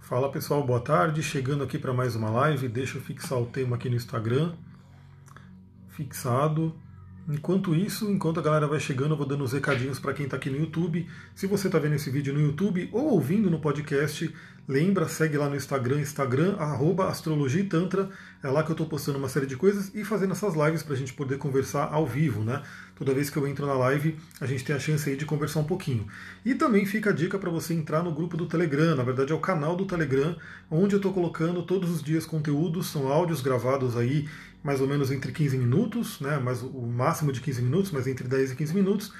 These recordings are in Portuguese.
Fala pessoal, boa tarde. Chegando aqui para mais uma live. Deixa eu fixar o tema aqui no Instagram. Fixado. Enquanto isso, enquanto a galera vai chegando, eu vou dando os recadinhos para quem está aqui no YouTube. Se você está vendo esse vídeo no YouTube ou ouvindo no podcast, lembra, segue lá no Instagram, Instagram, arroba Astrologia e Tantra. É lá que eu estou postando uma série de coisas e fazendo essas lives para a gente poder conversar ao vivo, né? Toda vez que eu entro na live, a gente tem a chance aí de conversar um pouquinho. E também fica a dica para você entrar no grupo do Telegram, na verdade é o canal do Telegram, onde eu estou colocando todos os dias conteúdos, são áudios gravados aí mais ou menos entre 15 minutos, né, mas o máximo de 15 minutos, mas entre 10 e 15 minutos,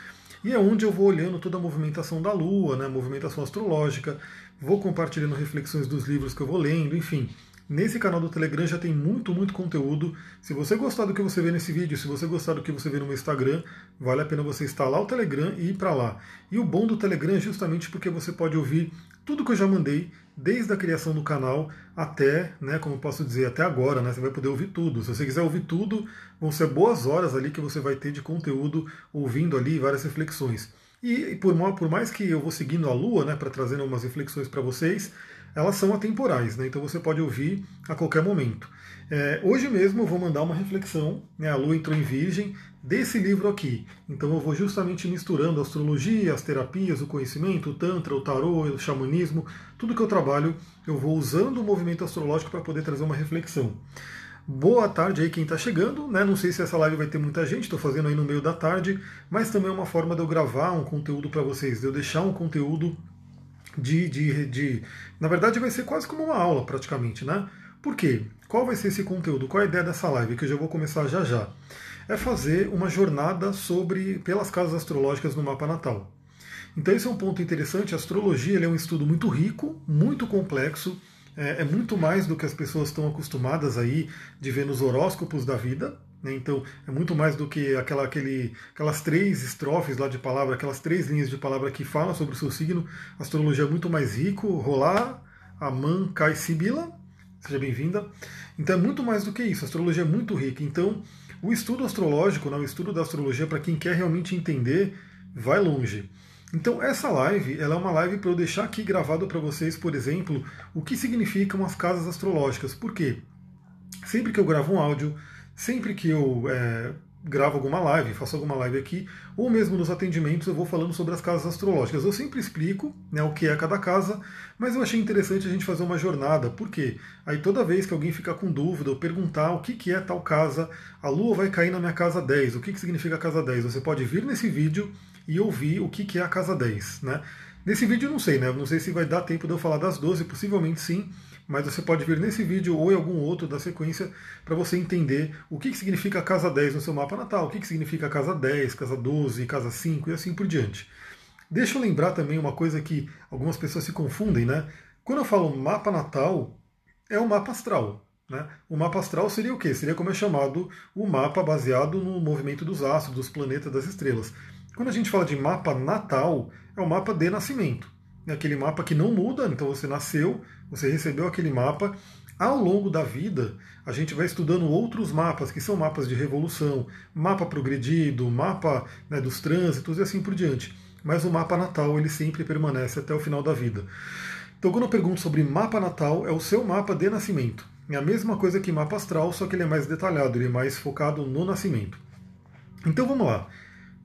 e é onde eu vou olhando toda a movimentação da Lua, né, movimentação astrológica, vou compartilhando reflexões dos livros que eu vou lendo, enfim. Nesse canal do Telegram já tem muito, muito conteúdo. Se você gostar do que você vê nesse vídeo, se você gostar do que você vê no meu Instagram, vale a pena você instalar o Telegram e ir para lá. E o bom do Telegram é justamente porque você pode ouvir tudo que eu já mandei, desde a criação do canal até, né, como posso dizer, até agora, né, você vai poder ouvir tudo. Se você quiser ouvir tudo, vão ser boas horas ali que você vai ter de conteúdo ouvindo ali várias reflexões. E por, por mais que eu vou seguindo a Lua, né, para trazer umas reflexões para vocês, elas são atemporais, né? então você pode ouvir a qualquer momento. É, hoje mesmo eu vou mandar uma reflexão, né? a Lua entrou em Virgem, desse livro aqui. Então eu vou justamente misturando a astrologia, as terapias, o conhecimento, o tantra, o tarô, o xamanismo, tudo que eu trabalho, eu vou usando o movimento astrológico para poder trazer uma reflexão. Boa tarde aí quem está chegando, né? Não sei se essa live vai ter muita gente, estou fazendo aí no meio da tarde, mas também é uma forma de eu gravar um conteúdo para vocês, de eu deixar um conteúdo de, de, de. Na verdade, vai ser quase como uma aula, praticamente, né? Por quê? Qual vai ser esse conteúdo? Qual a ideia dessa live? Que eu já vou começar já já. É fazer uma jornada sobre pelas casas astrológicas no mapa natal. Então, esse é um ponto interessante. A astrologia é um estudo muito rico, muito complexo. É, é muito mais do que as pessoas estão acostumadas aí de ver nos horóscopos da vida. Né? Então, é muito mais do que aquela, aquele, aquelas três estrofes lá de palavra, aquelas três linhas de palavra que falam sobre o seu signo. A astrologia é muito mais rico. Rolar, Aman, Kai, Sibila. Seja bem-vinda. Então, é muito mais do que isso. A astrologia é muito rica. Então, o estudo astrológico, né, o estudo da astrologia, para quem quer realmente entender, vai longe. Então essa live, ela é uma live para eu deixar aqui gravado para vocês, por exemplo, o que significam as casas astrológicas. Por quê? Sempre que eu gravo um áudio, sempre que eu é, gravo alguma live, faço alguma live aqui, ou mesmo nos atendimentos eu vou falando sobre as casas astrológicas. Eu sempre explico né, o que é cada casa, mas eu achei interessante a gente fazer uma jornada. Por quê? Aí toda vez que alguém ficar com dúvida ou perguntar o que, que é tal casa, a lua vai cair na minha casa 10. O que, que significa a casa 10? Você pode vir nesse vídeo e ouvir o que, que é a casa 10. Né? Nesse vídeo eu não sei, né? Não sei se vai dar tempo de eu falar das 12, possivelmente sim mas você pode vir nesse vídeo ou em algum outro da sequência para você entender o que, que significa casa 10 no seu mapa natal, o que, que significa casa 10, casa 12, casa 5 e assim por diante. Deixa eu lembrar também uma coisa que algumas pessoas se confundem, né? Quando eu falo mapa natal, é um mapa astral. Né? O mapa astral seria o quê? Seria como é chamado o mapa baseado no movimento dos astros, dos planetas, das estrelas. Quando a gente fala de mapa natal, é o mapa de nascimento. Aquele mapa que não muda, então você nasceu, você recebeu aquele mapa. Ao longo da vida, a gente vai estudando outros mapas, que são mapas de revolução, mapa progredido, mapa né, dos trânsitos e assim por diante. Mas o mapa natal ele sempre permanece até o final da vida. Então, quando eu pergunto sobre mapa natal, é o seu mapa de nascimento. É a mesma coisa que mapa astral, só que ele é mais detalhado, ele é mais focado no nascimento. Então vamos lá.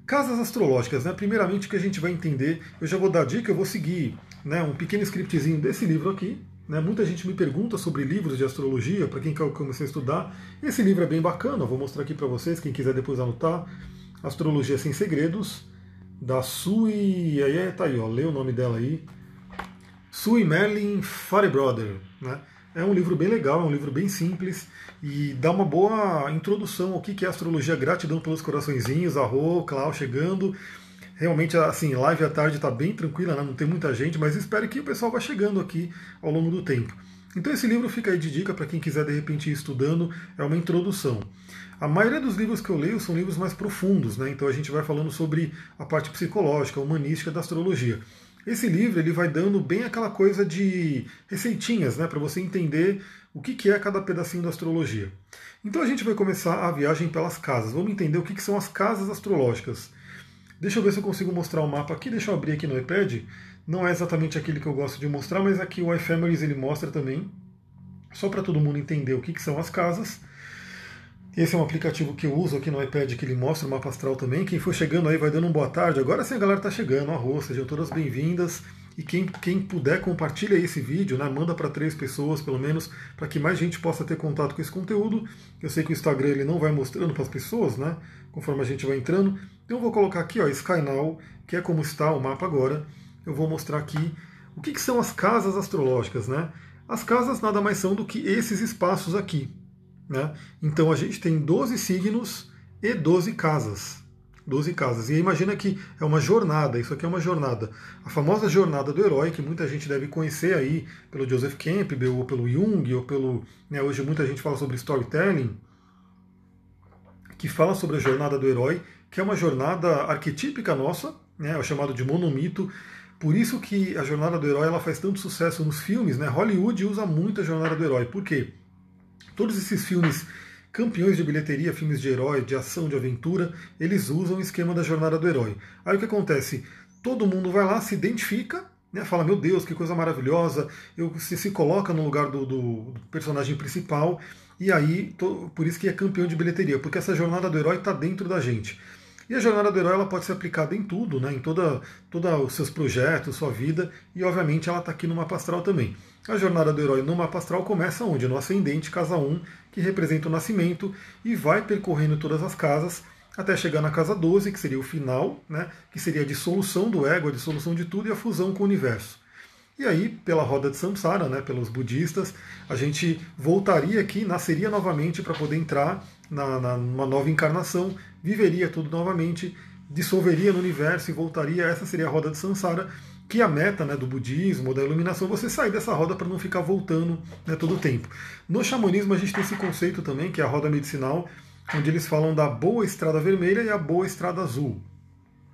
Casas astrológicas, né? Primeiramente, que a gente vai entender, eu já vou dar dica, eu vou seguir né, um pequeno scriptzinho desse livro aqui. Né? Muita gente me pergunta sobre livros de astrologia, para quem quer começar a estudar. Esse livro é bem bacana, vou mostrar aqui para vocês, quem quiser depois anotar. Astrologia Sem Segredos, da Sui. Aí tá aí, ó, lê o nome dela aí. Sui Merlin Farebrother, né? É um livro bem legal, é um livro bem simples e dá uma boa introdução ao que é astrologia. Gratidão pelos coraçõezinhos, arro, Clau chegando. Realmente, assim, live à tarde está bem tranquila, né? não tem muita gente, mas espero que o pessoal vá chegando aqui ao longo do tempo. Então esse livro fica aí de dica para quem quiser de repente ir estudando, é uma introdução. A maioria dos livros que eu leio são livros mais profundos, né? então a gente vai falando sobre a parte psicológica, humanística da astrologia. Esse livro ele vai dando bem aquela coisa de receitinhas, né, para você entender o que, que é cada pedacinho da astrologia. Então a gente vai começar a viagem pelas casas. Vamos entender o que, que são as casas astrológicas. Deixa eu ver se eu consigo mostrar o mapa aqui. Deixa eu abrir aqui no iPad. Não é exatamente aquele que eu gosto de mostrar, mas aqui o Ephemeris ele mostra também, só para todo mundo entender o que, que são as casas. Esse é um aplicativo que eu uso aqui no iPad que ele mostra o mapa astral também. Quem for chegando aí vai dando um boa tarde. Agora sim a galera está chegando, arroz, sejam todas bem-vindas. E quem, quem puder, compartilha esse vídeo, né? manda para três pessoas pelo menos, para que mais gente possa ter contato com esse conteúdo. Eu sei que o Instagram ele não vai mostrando para as pessoas, né? conforme a gente vai entrando. Então eu vou colocar aqui, ó, Skynow, que é como está o mapa agora. Eu vou mostrar aqui o que, que são as casas astrológicas. Né? As casas nada mais são do que esses espaços aqui. Né? Então a gente tem 12 signos e 12 casas. 12 casas. E imagina que é uma jornada, isso aqui é uma jornada. A famosa jornada do herói, que muita gente deve conhecer aí pelo Joseph Campbell, ou pelo Jung, ou pelo. Né, hoje muita gente fala sobre storytelling, que fala sobre a jornada do herói, que é uma jornada arquetípica nossa, né, é o chamado de monomito. Por isso que a jornada do herói ela faz tanto sucesso nos filmes, né? Hollywood usa muito a jornada do herói. Por quê? Todos esses filmes campeões de bilheteria, filmes de herói, de ação, de aventura, eles usam o esquema da jornada do herói. Aí o que acontece? Todo mundo vai lá, se identifica, né, fala, meu Deus, que coisa maravilhosa, eu, se, se coloca no lugar do, do, personagem principal, e aí, to, por isso que é campeão de bilheteria, porque essa jornada do herói está dentro da gente. E a jornada do herói ela pode ser aplicada em tudo, né, em toda, toda os seus projetos, sua vida, e obviamente ela está aqui no mapa astral também. A jornada do herói no mapa astral começa onde? No ascendente, casa 1, que representa o nascimento, e vai percorrendo todas as casas até chegar na casa 12, que seria o final, né, que seria a dissolução do ego, a dissolução de tudo e a fusão com o universo. E aí, pela roda de Samsara, né, pelos budistas, a gente voltaria aqui, nasceria novamente para poder entrar na, na, numa nova encarnação, viveria tudo novamente, dissolveria no universo e voltaria. Essa seria a roda de Samsara, que a meta né, do budismo, da iluminação, é você sair dessa roda para não ficar voltando né, todo o tempo. No xamanismo a gente tem esse conceito também, que é a roda medicinal, onde eles falam da boa estrada vermelha e a boa estrada azul.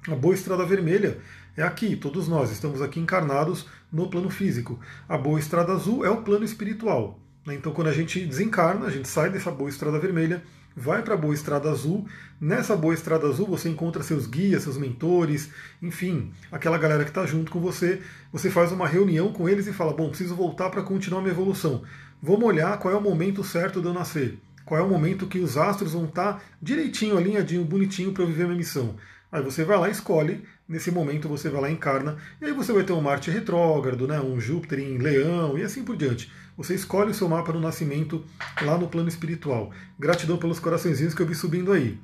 A boa estrada vermelha é aqui, todos nós estamos aqui encarnados no plano físico. A boa estrada azul é o plano espiritual. Né? Então, quando a gente desencarna, a gente sai dessa boa estrada vermelha vai para a Boa Estrada Azul. Nessa Boa Estrada Azul você encontra seus guias, seus mentores, enfim, aquela galera que está junto com você. Você faz uma reunião com eles e fala: Bom, preciso voltar para continuar minha evolução. Vamos olhar qual é o momento certo de eu nascer. Qual é o momento que os astros vão estar tá direitinho, alinhadinho, bonitinho para eu viver minha missão. Aí você vai lá escolhe, nesse momento você vai lá encarna, e aí você vai ter um Marte retrógrado, né, um Júpiter em Leão e assim por diante. Você escolhe o seu mapa no nascimento lá no plano espiritual. Gratidão pelos coraçõezinhos que eu vi subindo aí.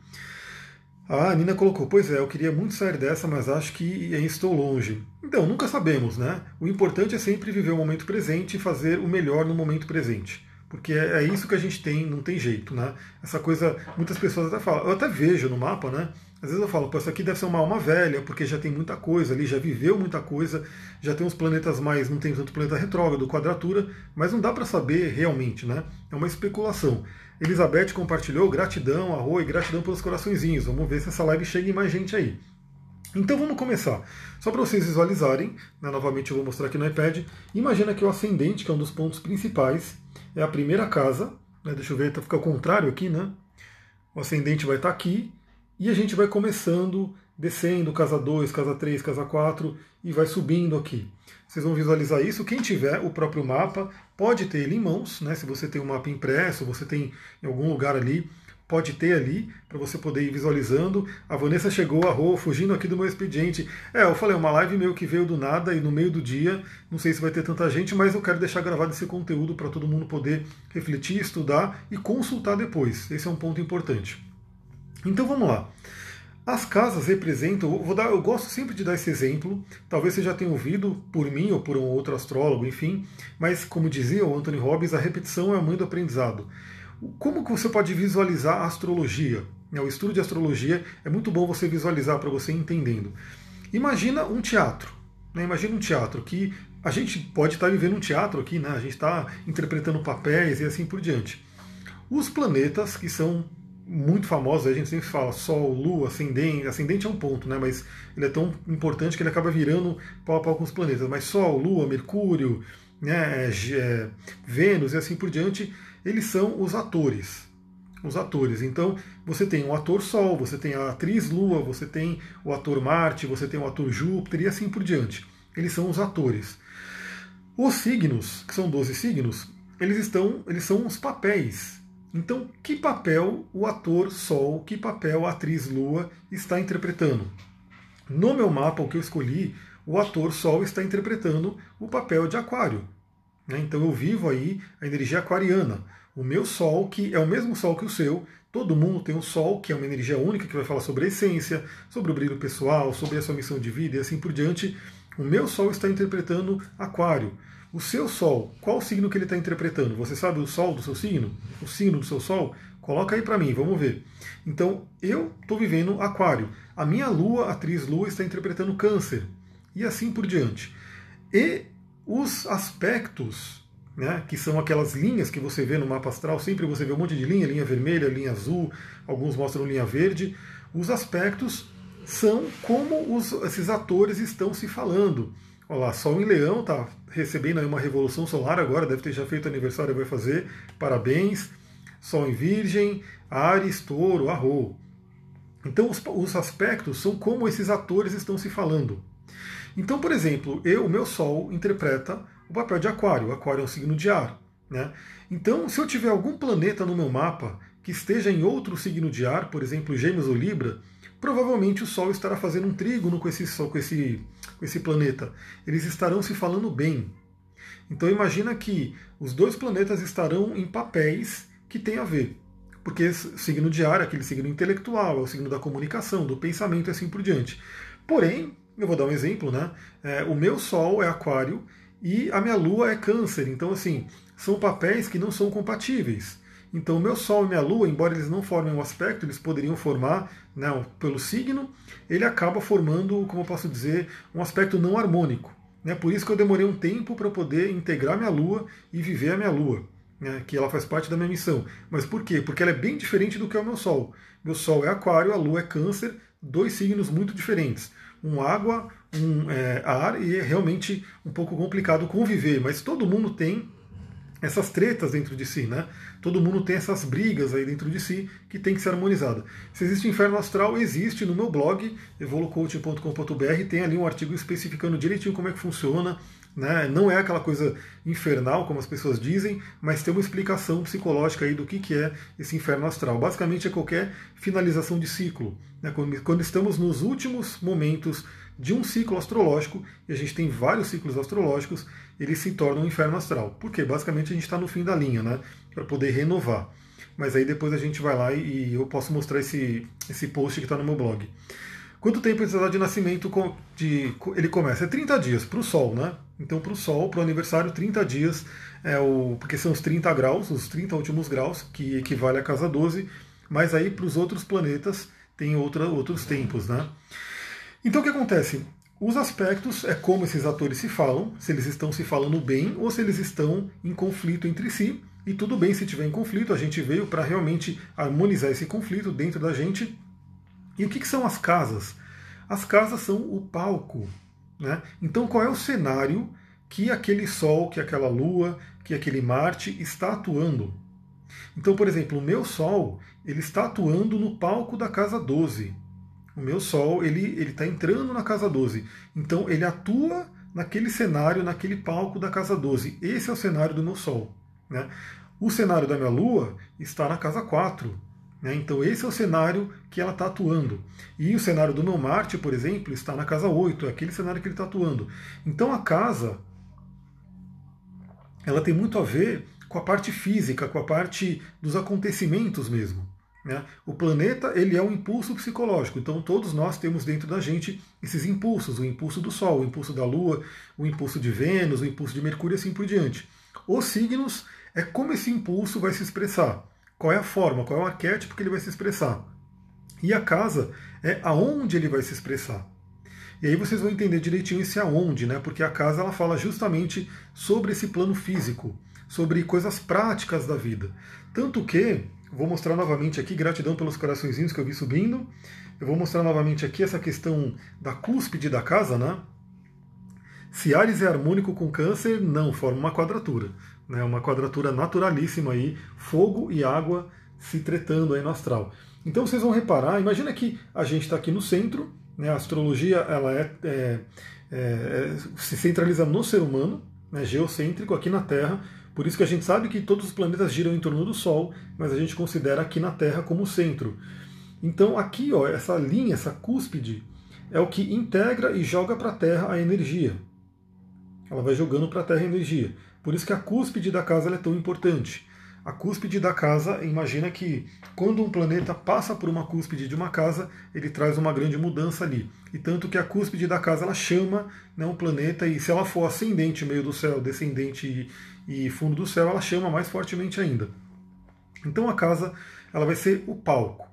A Nina colocou, pois é, eu queria muito sair dessa, mas acho que estou longe. Então, nunca sabemos, né? O importante é sempre viver o momento presente e fazer o melhor no momento presente. Porque é, é isso que a gente tem, não tem jeito, né? Essa coisa, muitas pessoas até falam, eu até vejo no mapa, né? Às vezes eu falo, pô, isso aqui deve ser uma alma velha, porque já tem muita coisa ali, já viveu muita coisa, já tem uns planetas mais, não tem tanto planeta retrógrado, quadratura, mas não dá para saber realmente, né? É uma especulação. Elizabeth compartilhou, gratidão, arroz, gratidão pelos coraçõezinhos. Vamos ver se essa live chega em mais gente aí. Então vamos começar. Só para vocês visualizarem, né, novamente eu vou mostrar aqui no iPad. Imagina que o ascendente, que é um dos pontos principais, é a primeira casa. Né, deixa eu ver, tá, fica ao contrário aqui, né? O ascendente vai estar tá aqui e a gente vai começando, descendo, casa 2, casa 3, casa 4 e vai subindo aqui. Vocês vão visualizar isso. Quem tiver o próprio mapa pode ter ele em mãos, né? Se você tem um mapa impresso, você tem em algum lugar ali, pode ter ali para você poder ir visualizando. A Vanessa chegou, a Rô, fugindo aqui do meu expediente. É, eu falei, uma live meio que veio do nada e no meio do dia. Não sei se vai ter tanta gente, mas eu quero deixar gravado esse conteúdo para todo mundo poder refletir, estudar e consultar depois. Esse é um ponto importante. Então vamos lá. As casas representam, vou dar, eu gosto sempre de dar esse exemplo, talvez você já tenha ouvido por mim ou por um outro astrólogo, enfim, mas como dizia o Anthony Robbins, a repetição é a mãe do aprendizado. Como que você pode visualizar a astrologia? Né, o estudo de astrologia é muito bom você visualizar para você entendendo. Imagina um teatro. Né? Imagina um teatro que a gente pode estar vivendo um teatro aqui, né? a gente está interpretando papéis e assim por diante. Os planetas, que são muito famosos, a gente sempre fala Sol, Lua, Ascendente, Ascendente é um ponto, né? mas ele é tão importante que ele acaba virando pau a pau com os planetas. Mas Sol, Lua, Mercúrio, né, é, Vênus e assim por diante, eles são os atores. Os atores. Então, você tem o ator Sol, você tem a atriz Lua, você tem o ator Marte, você tem o ator Júpiter e assim por diante. eles são os atores. Os signos, que são 12 signos, eles estão, eles são os papéis. Então, que papel o ator Sol, que papel a atriz Lua está interpretando? No meu mapa, o que eu escolhi, o ator Sol está interpretando o papel de Aquário. Né? Então eu vivo aí a energia aquariana. O meu Sol, que é o mesmo Sol que o seu, todo mundo tem um Sol, que é uma energia única, que vai falar sobre a essência, sobre o brilho pessoal, sobre a sua missão de vida e assim por diante. O meu Sol está interpretando Aquário. O seu Sol, qual signo que ele está interpretando? Você sabe o Sol do seu signo? O signo do seu Sol? Coloca aí para mim, vamos ver. Então, eu estou vivendo Aquário. A minha Lua, atriz Lua, está interpretando Câncer. E assim por diante. E os aspectos, né, que são aquelas linhas que você vê no mapa astral, sempre você vê um monte de linha, linha vermelha, linha azul, alguns mostram linha verde. Os aspectos são como os, esses atores estão se falando. Olha lá, Sol em Leão está recebendo aí uma revolução solar agora, deve ter já feito aniversário, vai fazer. Parabéns. Sol em Virgem, Ares, Touro, Arro. Então os, os aspectos são como esses atores estão se falando. Então, por exemplo, eu, o meu Sol interpreta o papel de Aquário. Aquário é um signo de ar. Né? Então, se eu tiver algum planeta no meu mapa que esteja em outro signo de ar, por exemplo, Gêmeos ou Libra, provavelmente o Sol estará fazendo um trígono com esse, com esse, com esse planeta. Eles estarão se falando bem. Então imagina que os dois planetas estarão em papéis que têm a ver. Porque signo de ar é aquele signo intelectual, é o signo da comunicação, do pensamento e assim por diante. Porém, eu vou dar um exemplo, né? É, o meu Sol é Aquário e a minha Lua é Câncer. Então, assim, são papéis que não são compatíveis. Então, meu Sol e minha Lua, embora eles não formem um aspecto, eles poderiam formar, né, pelo signo, ele acaba formando, como eu posso dizer, um aspecto não harmônico. Né? Por isso que eu demorei um tempo para poder integrar minha Lua e viver a minha Lua, né, que ela faz parte da minha missão. Mas por quê? Porque ela é bem diferente do que é o meu Sol. Meu Sol é Aquário, a Lua é Câncer, dois signos muito diferentes um água, um é, ar, e é realmente um pouco complicado conviver, mas todo mundo tem essas tretas dentro de si, né? Todo mundo tem essas brigas aí dentro de si que tem que ser harmonizada. Se existe inferno astral, existe no meu blog, evolucoaching.com.br, tem ali um artigo especificando direitinho como é que funciona, né? Não é aquela coisa infernal, como as pessoas dizem, mas tem uma explicação psicológica aí do que, que é esse inferno astral. Basicamente é qualquer finalização de ciclo. Né? Quando, quando estamos nos últimos momentos de um ciclo astrológico, e a gente tem vários ciclos astrológicos, ele se torna um inferno astral. Porque basicamente a gente está no fim da linha, né? Para poder renovar. Mas aí depois a gente vai lá e, eu posso mostrar esse, esse post que está no meu blog. Quanto tempo essa de nascimento de, ele começa? É 30 dias para o Sol, né? Então para o Sol, para o aniversário, 30 dias, é o, porque são os 30 graus, os 30 últimos graus, que equivale à casa 12, mas aí para os outros planetas tem outra, outros tempos, né? Então o que acontece? Os aspectos é como esses atores se falam, se eles estão se falando bem ou se eles estão em conflito entre si. E tudo bem se tiver em conflito, a gente veio para realmente harmonizar esse conflito dentro da gente e o que, que são as casas? As casas são o palco. Né? Então, qual é o cenário que aquele Sol, que aquela Lua, que aquele Marte está atuando? Então, por exemplo, o meu Sol ele está atuando no palco da casa 12. O meu Sol ele está entrando na casa 12. Então, ele atua naquele cenário, naquele palco da casa 12. Esse é o cenário do meu Sol. Né? O cenário da minha Lua está na casa 4. Né? Então, esse é o cenário que ela está atuando. E o cenário do meu Marte, por exemplo, está na casa 8, é aquele cenário que ele está atuando. Então, a casa ela tem muito a ver com a parte física, com a parte dos acontecimentos mesmo. Né? O planeta ele é um impulso psicológico, então todos nós temos dentro da gente esses impulsos, o impulso do Sol, o impulso da Lua, o impulso de Vênus, o impulso de Mercúrio e assim por diante. Os signos é como esse impulso vai se expressar qual é a forma, qual é o arquétipo que ele vai se expressar. E a casa é aonde ele vai se expressar. E aí vocês vão entender direitinho esse aonde, né? Porque a casa ela fala justamente sobre esse plano físico, sobre coisas práticas da vida. Tanto que, vou mostrar novamente aqui, gratidão pelos coraçõezinhos que eu vi subindo. Eu vou mostrar novamente aqui essa questão da cúspide da casa, né? Se Ares é harmônico com câncer, não, forma uma quadratura né, uma quadratura naturalíssima aí, fogo e água se tretando aí no astral. Então vocês vão reparar, imagina que a gente está aqui no centro, né, a astrologia ela é, é, é, se centraliza no ser humano, né, geocêntrico aqui na Terra. Por isso que a gente sabe que todos os planetas giram em torno do Sol, mas a gente considera aqui na Terra como centro. Então aqui, ó, essa linha, essa cúspide, é o que integra e joga para a Terra a energia. Ela vai jogando para a Terra a energia. Por isso que a cúspide da casa é tão importante. A cúspide da casa, imagina que quando um planeta passa por uma cúspide de uma casa, ele traz uma grande mudança ali. E tanto que a cúspide da casa ela chama né, um planeta, e se ela for ascendente meio do céu, descendente e, e fundo do céu, ela chama mais fortemente ainda. Então a casa ela vai ser o palco.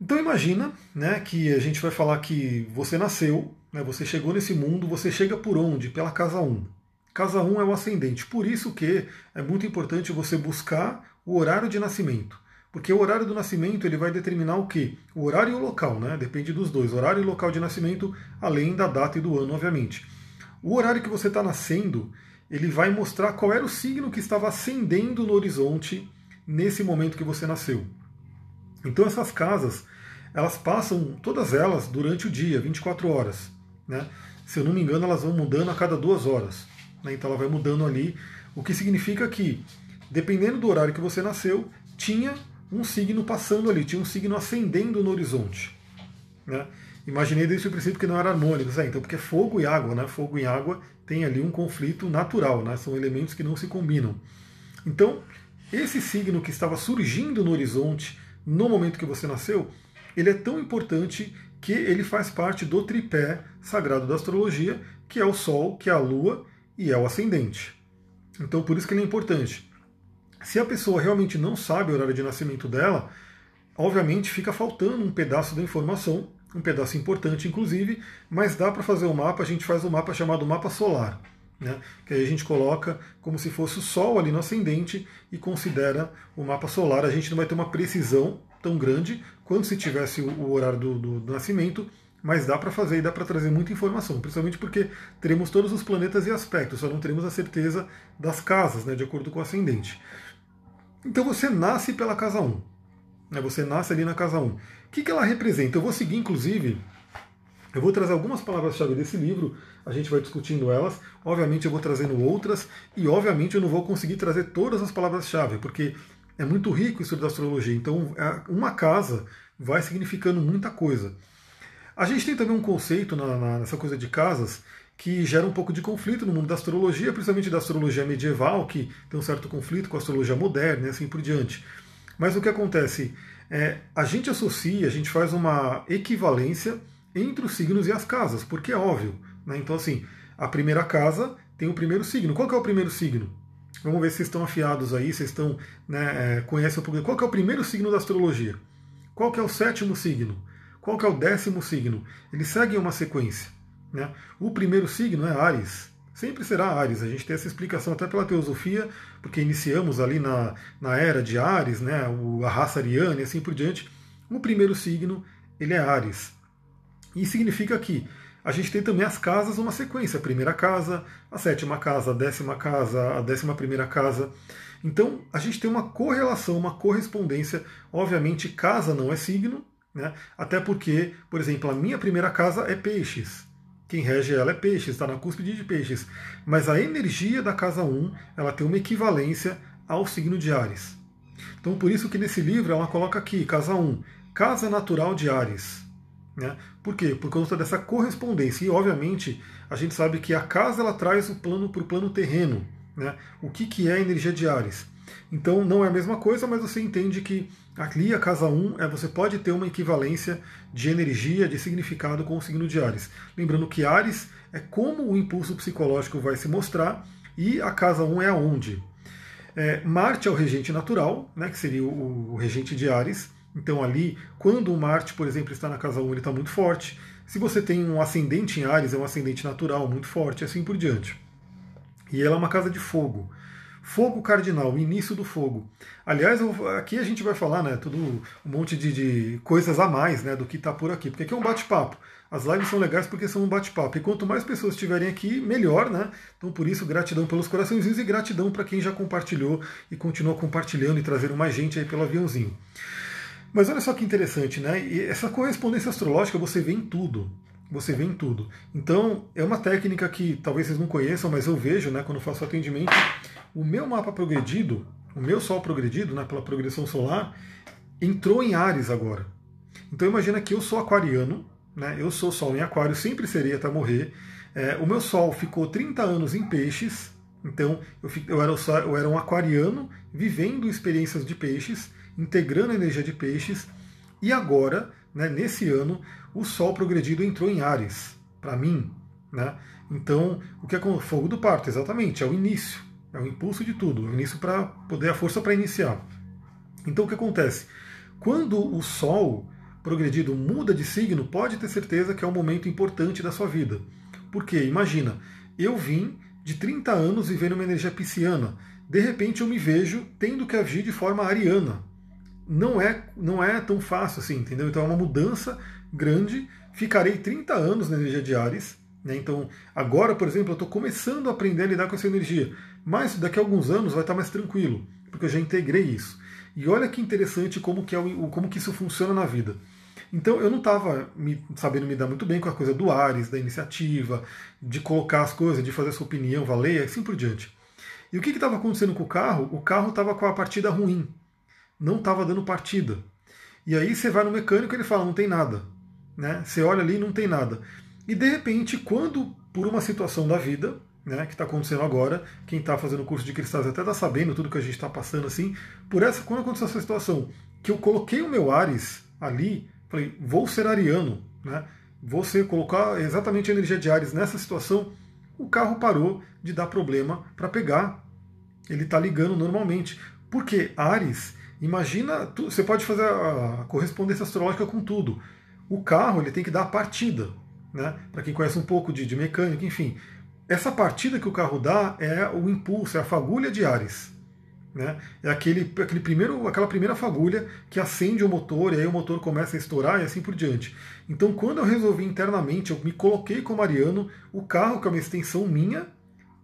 Então imagina né, que a gente vai falar que você nasceu, né, você chegou nesse mundo, você chega por onde? Pela casa 1. Casa 1 é o ascendente. Por isso que é muito importante você buscar o horário de nascimento. Porque o horário do nascimento ele vai determinar o quê? O horário e o local, né? Depende dos dois. Horário e local de nascimento, além da data e do ano, obviamente. O horário que você está nascendo, ele vai mostrar qual era o signo que estava ascendendo no horizonte nesse momento que você nasceu. Então essas casas, elas passam, todas elas, durante o dia, 24 horas. Né? Se eu não me engano, elas vão mudando a cada duas horas. Né? Então ela vai mudando ali, o que significa que, dependendo do horário que você nasceu, tinha um signo passando ali, tinha um signo ascendendo no horizonte. Né? Imaginei desde o princípio que não era harmônico, né? então porque fogo e água, né? fogo e água tem ali um conflito natural, né? são elementos que não se combinam. Então, esse signo que estava surgindo no horizonte, no momento que você nasceu, ele é tão importante que ele faz parte do tripé sagrado da astrologia, que é o Sol, que é a Lua e é o ascendente. Então por isso que ele é importante. Se a pessoa realmente não sabe o horário de nascimento dela, obviamente fica faltando um pedaço da informação, um pedaço importante inclusive, mas dá para fazer o mapa, a gente faz um mapa chamado mapa solar. Né? Que aí a gente coloca como se fosse o Sol ali no ascendente e considera o mapa solar. A gente não vai ter uma precisão tão grande quanto se tivesse o horário do, do, do nascimento, mas dá para fazer e dá para trazer muita informação, principalmente porque teremos todos os planetas e aspectos, só não teremos a certeza das casas, né, de acordo com o ascendente. Então você nasce pela casa 1. Né, você nasce ali na casa 1. O que, que ela representa? Eu vou seguir, inclusive, eu vou trazer algumas palavras-chave desse livro, a gente vai discutindo elas. Obviamente eu vou trazendo outras, e obviamente eu não vou conseguir trazer todas as palavras-chave, porque é muito rico isso da astrologia. Então, é, uma casa vai significando muita coisa. A gente tem também um conceito na, na, nessa coisa de casas que gera um pouco de conflito no mundo da astrologia, principalmente da astrologia medieval, que tem um certo conflito com a astrologia moderna e assim por diante. Mas o que acontece? É, a gente associa, a gente faz uma equivalência entre os signos e as casas, porque é óbvio. Né? Então, assim, a primeira casa tem o primeiro signo. Qual que é o primeiro signo? Vamos ver se vocês estão afiados aí, vocês estão, né, é, conhecem um pouco. Qual que é o primeiro signo da astrologia? Qual que é o sétimo signo? Qual que é o décimo signo? Eles seguem uma sequência. Né? O primeiro signo é Ares. Sempre será Ares. A gente tem essa explicação até pela teosofia, porque iniciamos ali na, na era de Ares, né, a raça ariana e assim por diante. O primeiro signo ele é Ares. E significa que a gente tem também as casas uma sequência: a primeira casa, a sétima casa, a décima casa, a décima primeira casa. Então a gente tem uma correlação, uma correspondência. Obviamente, casa não é signo, né? até porque, por exemplo, a minha primeira casa é peixes. Quem rege ela é peixes, está na cúspide de peixes. Mas a energia da casa 1 ela tem uma equivalência ao signo de Ares. Então por isso que nesse livro ela coloca aqui, casa 1, casa natural de Ares. Né? Por quê? Por conta dessa correspondência. E, obviamente, a gente sabe que a casa ela traz o plano para o plano terreno. Né? O que, que é a energia de Ares? Então, não é a mesma coisa, mas você entende que ali a casa 1 é, você pode ter uma equivalência de energia, de significado com o signo de Ares. Lembrando que Ares é como o impulso psicológico vai se mostrar e a casa 1 é aonde. É, Marte é o regente natural, né, que seria o, o regente de Ares. Então ali, quando o Marte, por exemplo, está na casa 1, ele está muito forte. Se você tem um ascendente em Ares, é um ascendente natural muito forte, assim por diante. E ela é uma casa de fogo. Fogo cardinal, o início do fogo. Aliás, aqui a gente vai falar, né, tudo um monte de, de coisas a mais, né, do que está por aqui, porque aqui é um bate-papo. As lives são legais porque são um bate-papo. E quanto mais pessoas estiverem aqui, melhor, né? Então, por isso, gratidão pelos coraçõezinhos e gratidão para quem já compartilhou e continua compartilhando e trazendo mais gente aí pelo aviãozinho. Mas olha só que interessante, né? E essa correspondência astrológica você vê em tudo. Você vê em tudo. Então, é uma técnica que talvez vocês não conheçam, mas eu vejo, né, quando faço atendimento, o meu mapa progredido, o meu Sol progredido, né, pela progressão solar, entrou em Ares agora. Então, imagina que eu sou aquariano, né, eu sou Sol em Aquário, sempre seria até morrer. É, o meu Sol ficou 30 anos em Peixes, então eu, eu, era, eu era um aquariano vivendo experiências de peixes, integrando a energia de peixes, e agora, né, nesse ano, o Sol progredido entrou em Ares, para mim. Né? Então, o que é o fogo do parto? Exatamente, é o início, é o impulso de tudo, o início para poder, a força para iniciar. Então, o que acontece? Quando o Sol progredido muda de signo, pode ter certeza que é um momento importante da sua vida. Porque, imagina, eu vim de 30 anos vivendo uma energia pisciana, de repente eu me vejo tendo que agir de forma ariana. Não é, não é tão fácil assim, entendeu? Então é uma mudança grande, ficarei 30 anos na energia de Ares. Né? Então, agora, por exemplo, eu estou começando a aprender a lidar com essa energia. Mas daqui a alguns anos vai estar mais tranquilo, porque eu já integrei isso. E olha que interessante como que, é o, como que isso funciona na vida. Então eu não estava sabendo me dar muito bem com a coisa do Ares, da iniciativa, de colocar as coisas, de fazer sua opinião valer, assim por diante. E o que estava acontecendo com o carro? O carro estava com a partida ruim, não estava dando partida. E aí você vai no mecânico e ele fala, não tem nada. Né? Você olha ali não tem nada. E de repente, quando por uma situação da vida, né, que está acontecendo agora, quem está fazendo o curso de cristais até está sabendo tudo que a gente está passando assim, por essa, quando aconteceu essa situação, que eu coloquei o meu Ares ali, falei, vou ser ariano, né? Vou ser, colocar exatamente a energia de Ares nessa situação, o carro parou de dar problema para pegar. Ele está ligando normalmente. Porque Ares, imagina, você pode fazer a correspondência astrológica com tudo o carro ele tem que dar a partida. Né? Para quem conhece um pouco de, de mecânica, enfim. Essa partida que o carro dá é o impulso, é a fagulha de Ares. Né? É aquele, aquele primeiro, aquela primeira fagulha que acende o motor e aí o motor começa a estourar e assim por diante. Então, quando eu resolvi internamente, eu me coloquei como ariano, o carro, que é uma extensão minha,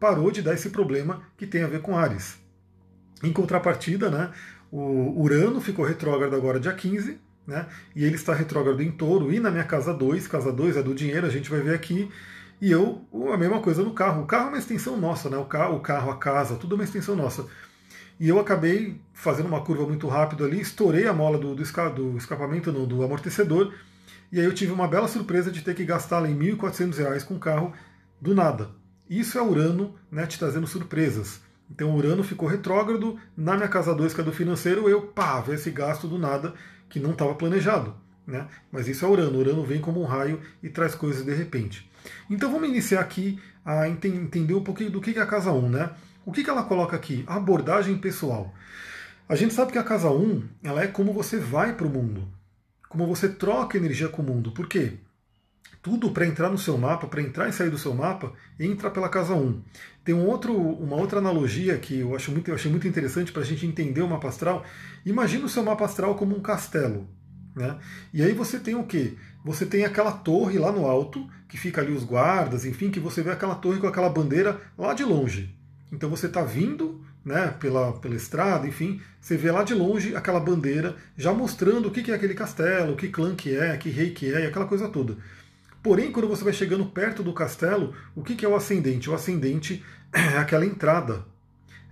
parou de dar esse problema que tem a ver com Ares. Em contrapartida, né, o Urano ficou retrógrado agora dia 15, né? E ele está retrógrado em touro e na minha casa 2, casa 2 é do dinheiro, a gente vai ver aqui. E eu, a mesma coisa no carro. O carro é uma extensão nossa, né? O carro, o carro, a casa, tudo é uma extensão nossa. E eu acabei fazendo uma curva muito rápido ali, estourei a mola do, do, esca, do escapamento, não, do amortecedor, e aí eu tive uma bela surpresa de ter que gastar em R$ 1.400 com o carro do nada. Isso é Urano né, te trazendo surpresas. Então Urano ficou retrógrado, na minha casa 2, que é do financeiro, eu, pá, vi esse gasto do nada que não estava planejado. Né? Mas isso é Urano. Urano vem como um raio e traz coisas de repente. Então vamos iniciar aqui a entender um pouquinho do que é a casa 1. Né? O que ela coloca aqui? A abordagem pessoal. A gente sabe que a casa 1 ela é como você vai para o mundo, como você troca energia com o mundo. Por quê? Tudo para entrar no seu mapa, para entrar e sair do seu mapa, entra pela casa 1. Tem um outro, uma outra analogia que eu, acho muito, eu achei muito interessante para a gente entender o mapa astral. Imagina o seu mapa astral como um castelo. Né? E aí você tem o quê? Você tem aquela torre lá no alto, que fica ali os guardas, enfim, que você vê aquela torre com aquela bandeira lá de longe. Então você está vindo né, pela, pela estrada, enfim, você vê lá de longe aquela bandeira já mostrando o que é aquele castelo, que clã que é, que rei que é, e aquela coisa toda. Porém, quando você vai chegando perto do castelo, o que é o ascendente? O ascendente é aquela entrada.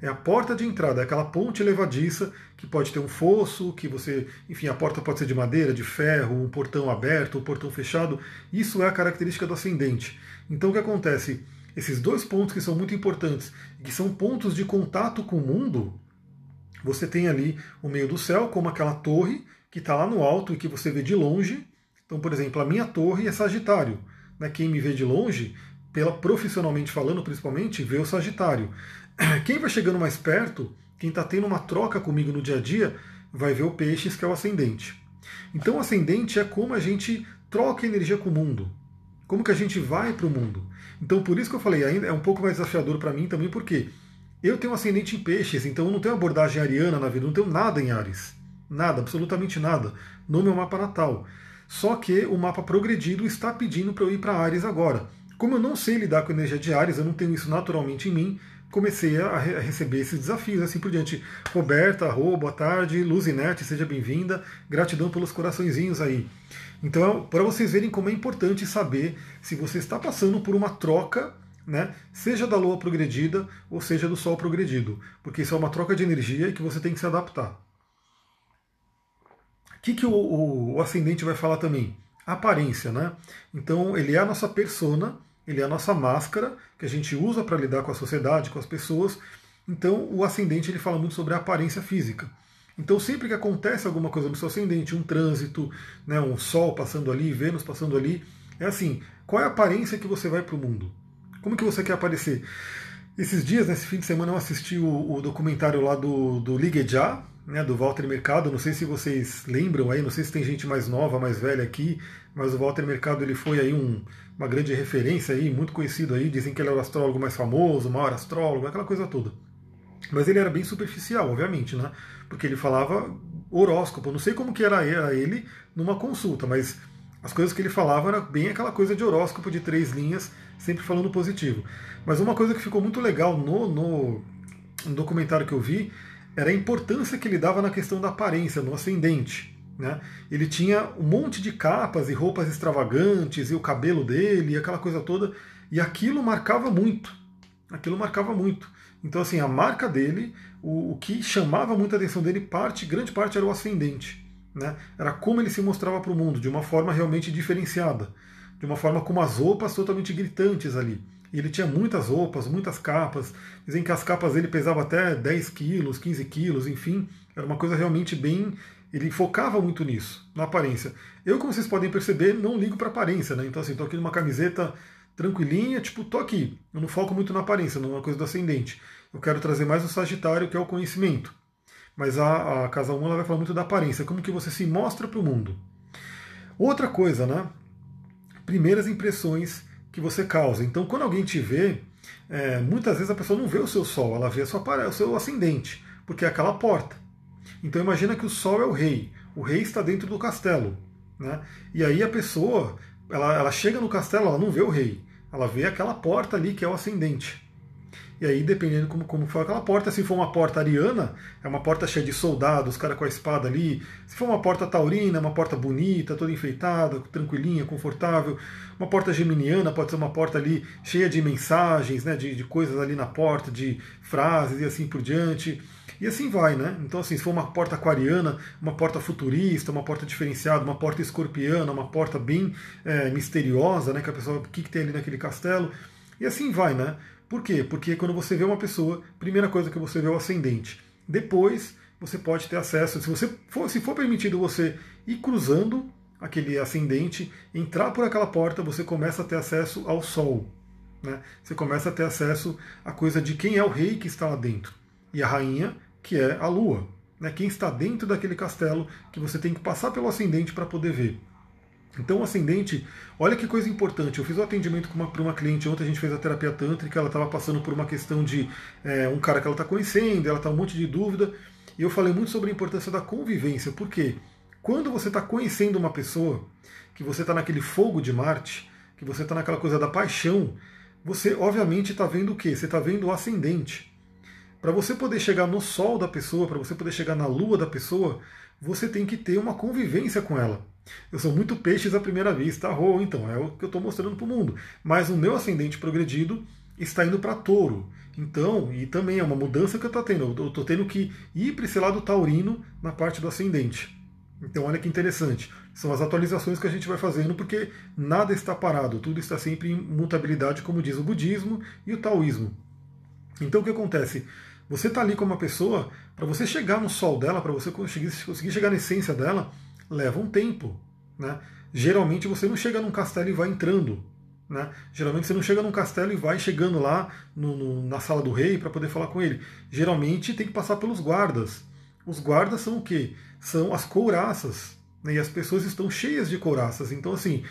É a porta de entrada, é aquela ponte levadiça que pode ter um fosso, que você. Enfim, a porta pode ser de madeira, de ferro, um portão aberto, um portão fechado. Isso é a característica do ascendente. Então o que acontece? Esses dois pontos que são muito importantes, que são pontos de contato com o mundo, você tem ali o meio do céu, como aquela torre que está lá no alto e que você vê de longe, então, por exemplo, a minha torre é Sagitário. Né? Quem me vê de longe, pela profissionalmente falando principalmente, vê o Sagitário. Quem vai chegando mais perto, quem está tendo uma troca comigo no dia a dia, vai ver o Peixes, que é o ascendente. Então, o ascendente é como a gente troca energia com o mundo. Como que a gente vai para o mundo. Então, por isso que eu falei, ainda é um pouco mais desafiador para mim também, porque eu tenho ascendente em peixes, então eu não tenho abordagem ariana na vida, não tenho nada em Ares. Nada, absolutamente nada, no meu mapa natal. Só que o mapa progredido está pedindo para eu ir para Ares agora. Como eu não sei lidar com energia de Ares, eu não tenho isso naturalmente em mim, comecei a, re a receber esses desafios, assim por diante. Roberta, Rô, boa tarde, Luzinete, seja bem-vinda, gratidão pelos coraçõezinhos aí. Então, para vocês verem como é importante saber se você está passando por uma troca, né, seja da Lua progredida ou seja do Sol progredido, porque isso é uma troca de energia e que você tem que se adaptar. O que, que o, o, o ascendente vai falar também? aparência, né? Então ele é a nossa persona, ele é a nossa máscara que a gente usa para lidar com a sociedade, com as pessoas. Então o ascendente ele fala muito sobre a aparência física. Então sempre que acontece alguma coisa no seu ascendente, um trânsito, né, um Sol passando ali, Vênus passando ali, é assim, qual é a aparência que você vai para o mundo? Como que você quer aparecer? Esses dias, nesse fim de semana, eu assisti o, o documentário lá do, do Ligue Já, né, do Walter Mercado. Não sei se vocês lembram aí, não sei se tem gente mais nova, mais velha aqui, mas o Walter Mercado ele foi aí um, uma grande referência aí, muito conhecido aí. Dizem que ele era o astrólogo mais famoso, o maior astrólogo, aquela coisa toda. Mas ele era bem superficial, obviamente, né? Porque ele falava horóscopo. Não sei como que era ele numa consulta, mas as coisas que ele falava era bem aquela coisa de horóscopo de três linhas, sempre falando positivo. Mas uma coisa que ficou muito legal no, no, no documentário que eu vi era a importância que ele dava na questão da aparência, no ascendente. Né? Ele tinha um monte de capas e roupas extravagantes, e o cabelo dele, e aquela coisa toda, e aquilo marcava muito. Aquilo marcava muito. Então, assim, a marca dele, o, o que chamava muita atenção dele, parte, grande parte era o ascendente. Né? Era como ele se mostrava para o mundo, de uma forma realmente diferenciada, de uma forma com as roupas totalmente gritantes ali. Ele tinha muitas roupas, muitas capas. Dizem que as capas dele pesavam até 10 quilos, 15 quilos, enfim. Era uma coisa realmente bem. Ele focava muito nisso, na aparência. Eu, como vocês podem perceber, não ligo para aparência, né? Então, assim, tô aqui numa camiseta tranquilinha, tipo, tô aqui. Eu não foco muito na aparência, numa coisa do ascendente. Eu quero trazer mais o Sagitário, que é o conhecimento. Mas a, a Casa 1 ela vai falar muito da aparência, como que você se mostra para o mundo. Outra coisa, né? Primeiras impressões que você causa. Então, quando alguém te vê, é, muitas vezes a pessoa não vê o seu sol, ela vê sua, o seu ascendente, porque é aquela porta. Então, imagina que o sol é o rei, o rei está dentro do castelo. Né? E aí a pessoa, ela, ela chega no castelo, ela não vê o rei, ela vê aquela porta ali que é o ascendente. E aí, dependendo como, como for aquela porta, se for uma porta ariana, é uma porta cheia de soldados, os caras com a espada ali. Se for uma porta taurina, é uma porta bonita, toda enfeitada, tranquilinha, confortável. Uma porta geminiana pode ser uma porta ali cheia de mensagens, né, de, de coisas ali na porta, de frases e assim por diante. E assim vai, né? Então, assim, se for uma porta aquariana, uma porta futurista, uma porta diferenciada, uma porta escorpiana, uma porta bem é, misteriosa, né? Que a pessoa, o que, que tem ali naquele castelo? E assim vai, né? Por quê? Porque quando você vê uma pessoa, primeira coisa que você vê é o ascendente. Depois você pode ter acesso, se você for, se for permitido você ir cruzando aquele ascendente, entrar por aquela porta, você começa a ter acesso ao Sol. Né? Você começa a ter acesso à coisa de quem é o rei que está lá dentro. E a rainha, que é a lua. Né? Quem está dentro daquele castelo que você tem que passar pelo ascendente para poder ver. Então, o ascendente, olha que coisa importante. Eu fiz um atendimento para uma, uma, cliente ontem, a gente fez a terapia tântrica, ela estava passando por uma questão de é, um cara que ela está conhecendo, ela está um monte de dúvida, e eu falei muito sobre a importância da convivência, porque quando você está conhecendo uma pessoa, que você está naquele fogo de Marte, que você está naquela coisa da paixão, você obviamente está vendo o quê? Você está vendo o ascendente. Para você poder chegar no sol da pessoa, para você poder chegar na lua da pessoa, você tem que ter uma convivência com ela. Eu sou muito peixes à primeira vista, arro, então é o que eu estou mostrando para o mundo. Mas o meu ascendente progredido está indo para touro. Então, e também é uma mudança que eu estou tendo. Eu estou tendo que ir para esse lado taurino na parte do ascendente. Então, olha que interessante. São as atualizações que a gente vai fazendo, porque nada está parado, tudo está sempre em mutabilidade, como diz o budismo e o taoísmo. Então, o que acontece? Você está ali com uma pessoa, para você chegar no sol dela, para você conseguir, conseguir chegar na essência dela, leva um tempo. Né? Geralmente você não chega num castelo e vai entrando. Né? Geralmente você não chega num castelo e vai chegando lá no, no, na sala do rei para poder falar com ele. Geralmente tem que passar pelos guardas. Os guardas são o quê? São as couraças. Né? E as pessoas estão cheias de couraças. Então, assim,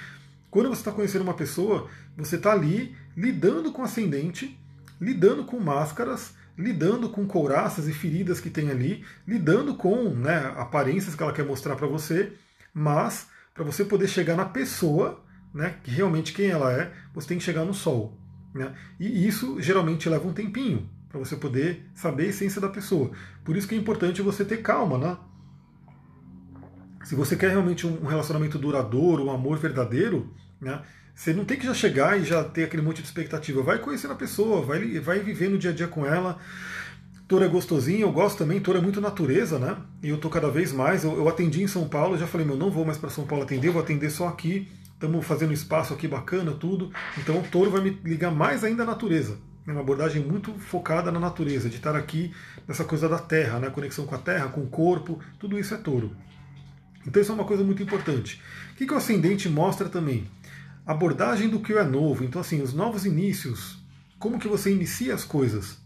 quando você está conhecendo uma pessoa, você está ali lidando com ascendente, lidando com máscaras, lidando com couraças e feridas que tem ali, lidando com né, aparências que ela quer mostrar para você, mas para você poder chegar na pessoa, né, que realmente quem ela é, você tem que chegar no sol. Né? E isso geralmente leva um tempinho para você poder saber a essência da pessoa. Por isso que é importante você ter calma, né? Se você quer realmente um relacionamento duradouro, um amor verdadeiro, né, você não tem que já chegar e já ter aquele monte de expectativa. Vai conhecendo a pessoa, vai, vai viver no dia a dia com ela. Touro é gostosinho, eu gosto também, Touro é muito natureza, né? E eu tô cada vez mais. Eu, eu atendi em São Paulo, já falei, meu, não vou mais para São Paulo atender, vou atender só aqui. Estamos fazendo espaço aqui bacana, tudo. Então o Touro vai me ligar mais ainda à natureza. É uma abordagem muito focada na natureza, de estar aqui nessa coisa da terra, né? conexão com a terra, com o corpo, tudo isso é touro. Então isso é uma coisa muito importante. O que, que o ascendente mostra também? Abordagem do que é novo. Então, assim, os novos inícios, como que você inicia as coisas.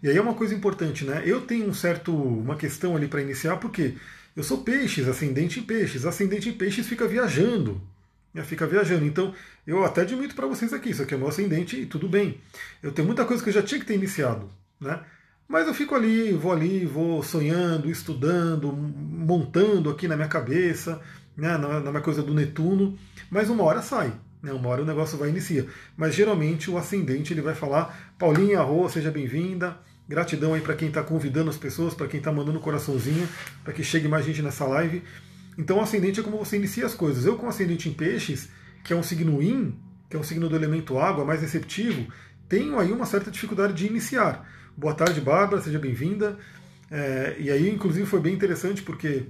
E aí é uma coisa importante, né? Eu tenho um certo, uma questão ali para iniciar, porque eu sou peixes, ascendente em peixes. Ascendente em peixes fica viajando. Né? Fica viajando. Então, eu até admito para vocês aqui, isso aqui é meu ascendente e tudo bem. Eu tenho muita coisa que eu já tinha que ter iniciado, né? Mas eu fico ali, vou ali, vou sonhando, estudando, montando aqui na minha cabeça, né, na, na minha coisa do Netuno, mas uma hora sai. Né, uma hora o negócio vai iniciar. Mas geralmente o ascendente ele vai falar, Paulinha Arro, seja bem-vinda. Gratidão aí para quem está convidando as pessoas, para quem está mandando coraçãozinho, para que chegue mais gente nessa live. Então o ascendente é como você inicia as coisas. Eu com ascendente em peixes, que é um signo yin, que é um signo do elemento água, mais receptivo, tenho aí uma certa dificuldade de iniciar. Boa tarde, Bárbara, seja bem-vinda. É, e aí, inclusive, foi bem interessante porque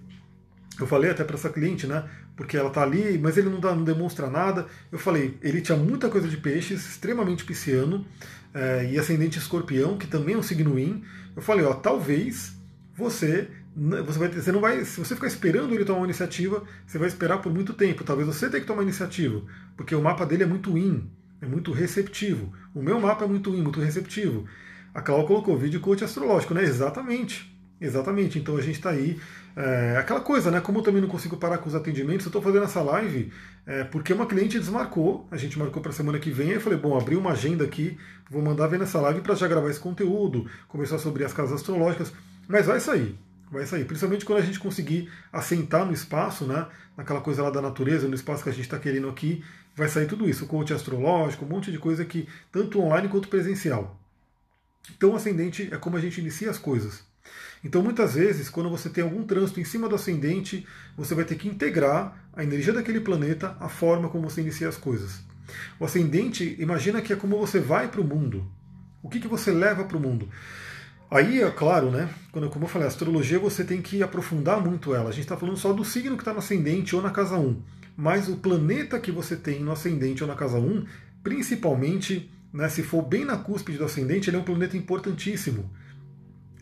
eu falei até para essa cliente, né? Porque ela tá ali, mas ele não, dá, não, demonstra nada. Eu falei, ele tinha muita coisa de peixes, extremamente pisciano, é, e ascendente escorpião, que também é um signo in. Eu falei, ó, talvez você você, vai, você não vai, se você ficar esperando ele tomar uma iniciativa, você vai esperar por muito tempo. Talvez você tenha que tomar iniciativa, porque o mapa dele é muito in, é muito receptivo. O meu mapa é muito in, muito receptivo. A Cláudia colocou vídeo coach astrológico, né? Exatamente. Exatamente. Então a gente está aí. É, aquela coisa, né? Como eu também não consigo parar com os atendimentos, eu estou fazendo essa live é, porque uma cliente desmarcou. A gente marcou para a semana que vem. Eu falei, bom, abri uma agenda aqui, vou mandar ver nessa live para já gravar esse conteúdo, conversar sobre as casas astrológicas. Mas vai sair. Vai sair, principalmente quando a gente conseguir assentar no espaço, né, naquela coisa lá da natureza, no espaço que a gente está querendo aqui, vai sair tudo isso, o coach astrológico, um monte de coisa que, tanto online quanto presencial. Então, o ascendente é como a gente inicia as coisas. Então, muitas vezes, quando você tem algum trânsito em cima do ascendente, você vai ter que integrar a energia daquele planeta à forma como você inicia as coisas. O ascendente, imagina que é como você vai para o mundo. O que, que você leva para o mundo? Aí, é claro, né? Quando, como eu falei, a astrologia você tem que aprofundar muito ela. A gente está falando só do signo que está no ascendente ou na casa 1. Mas o planeta que você tem no ascendente ou na casa 1, principalmente né, se for bem na cúspide do ascendente, ele é um planeta importantíssimo.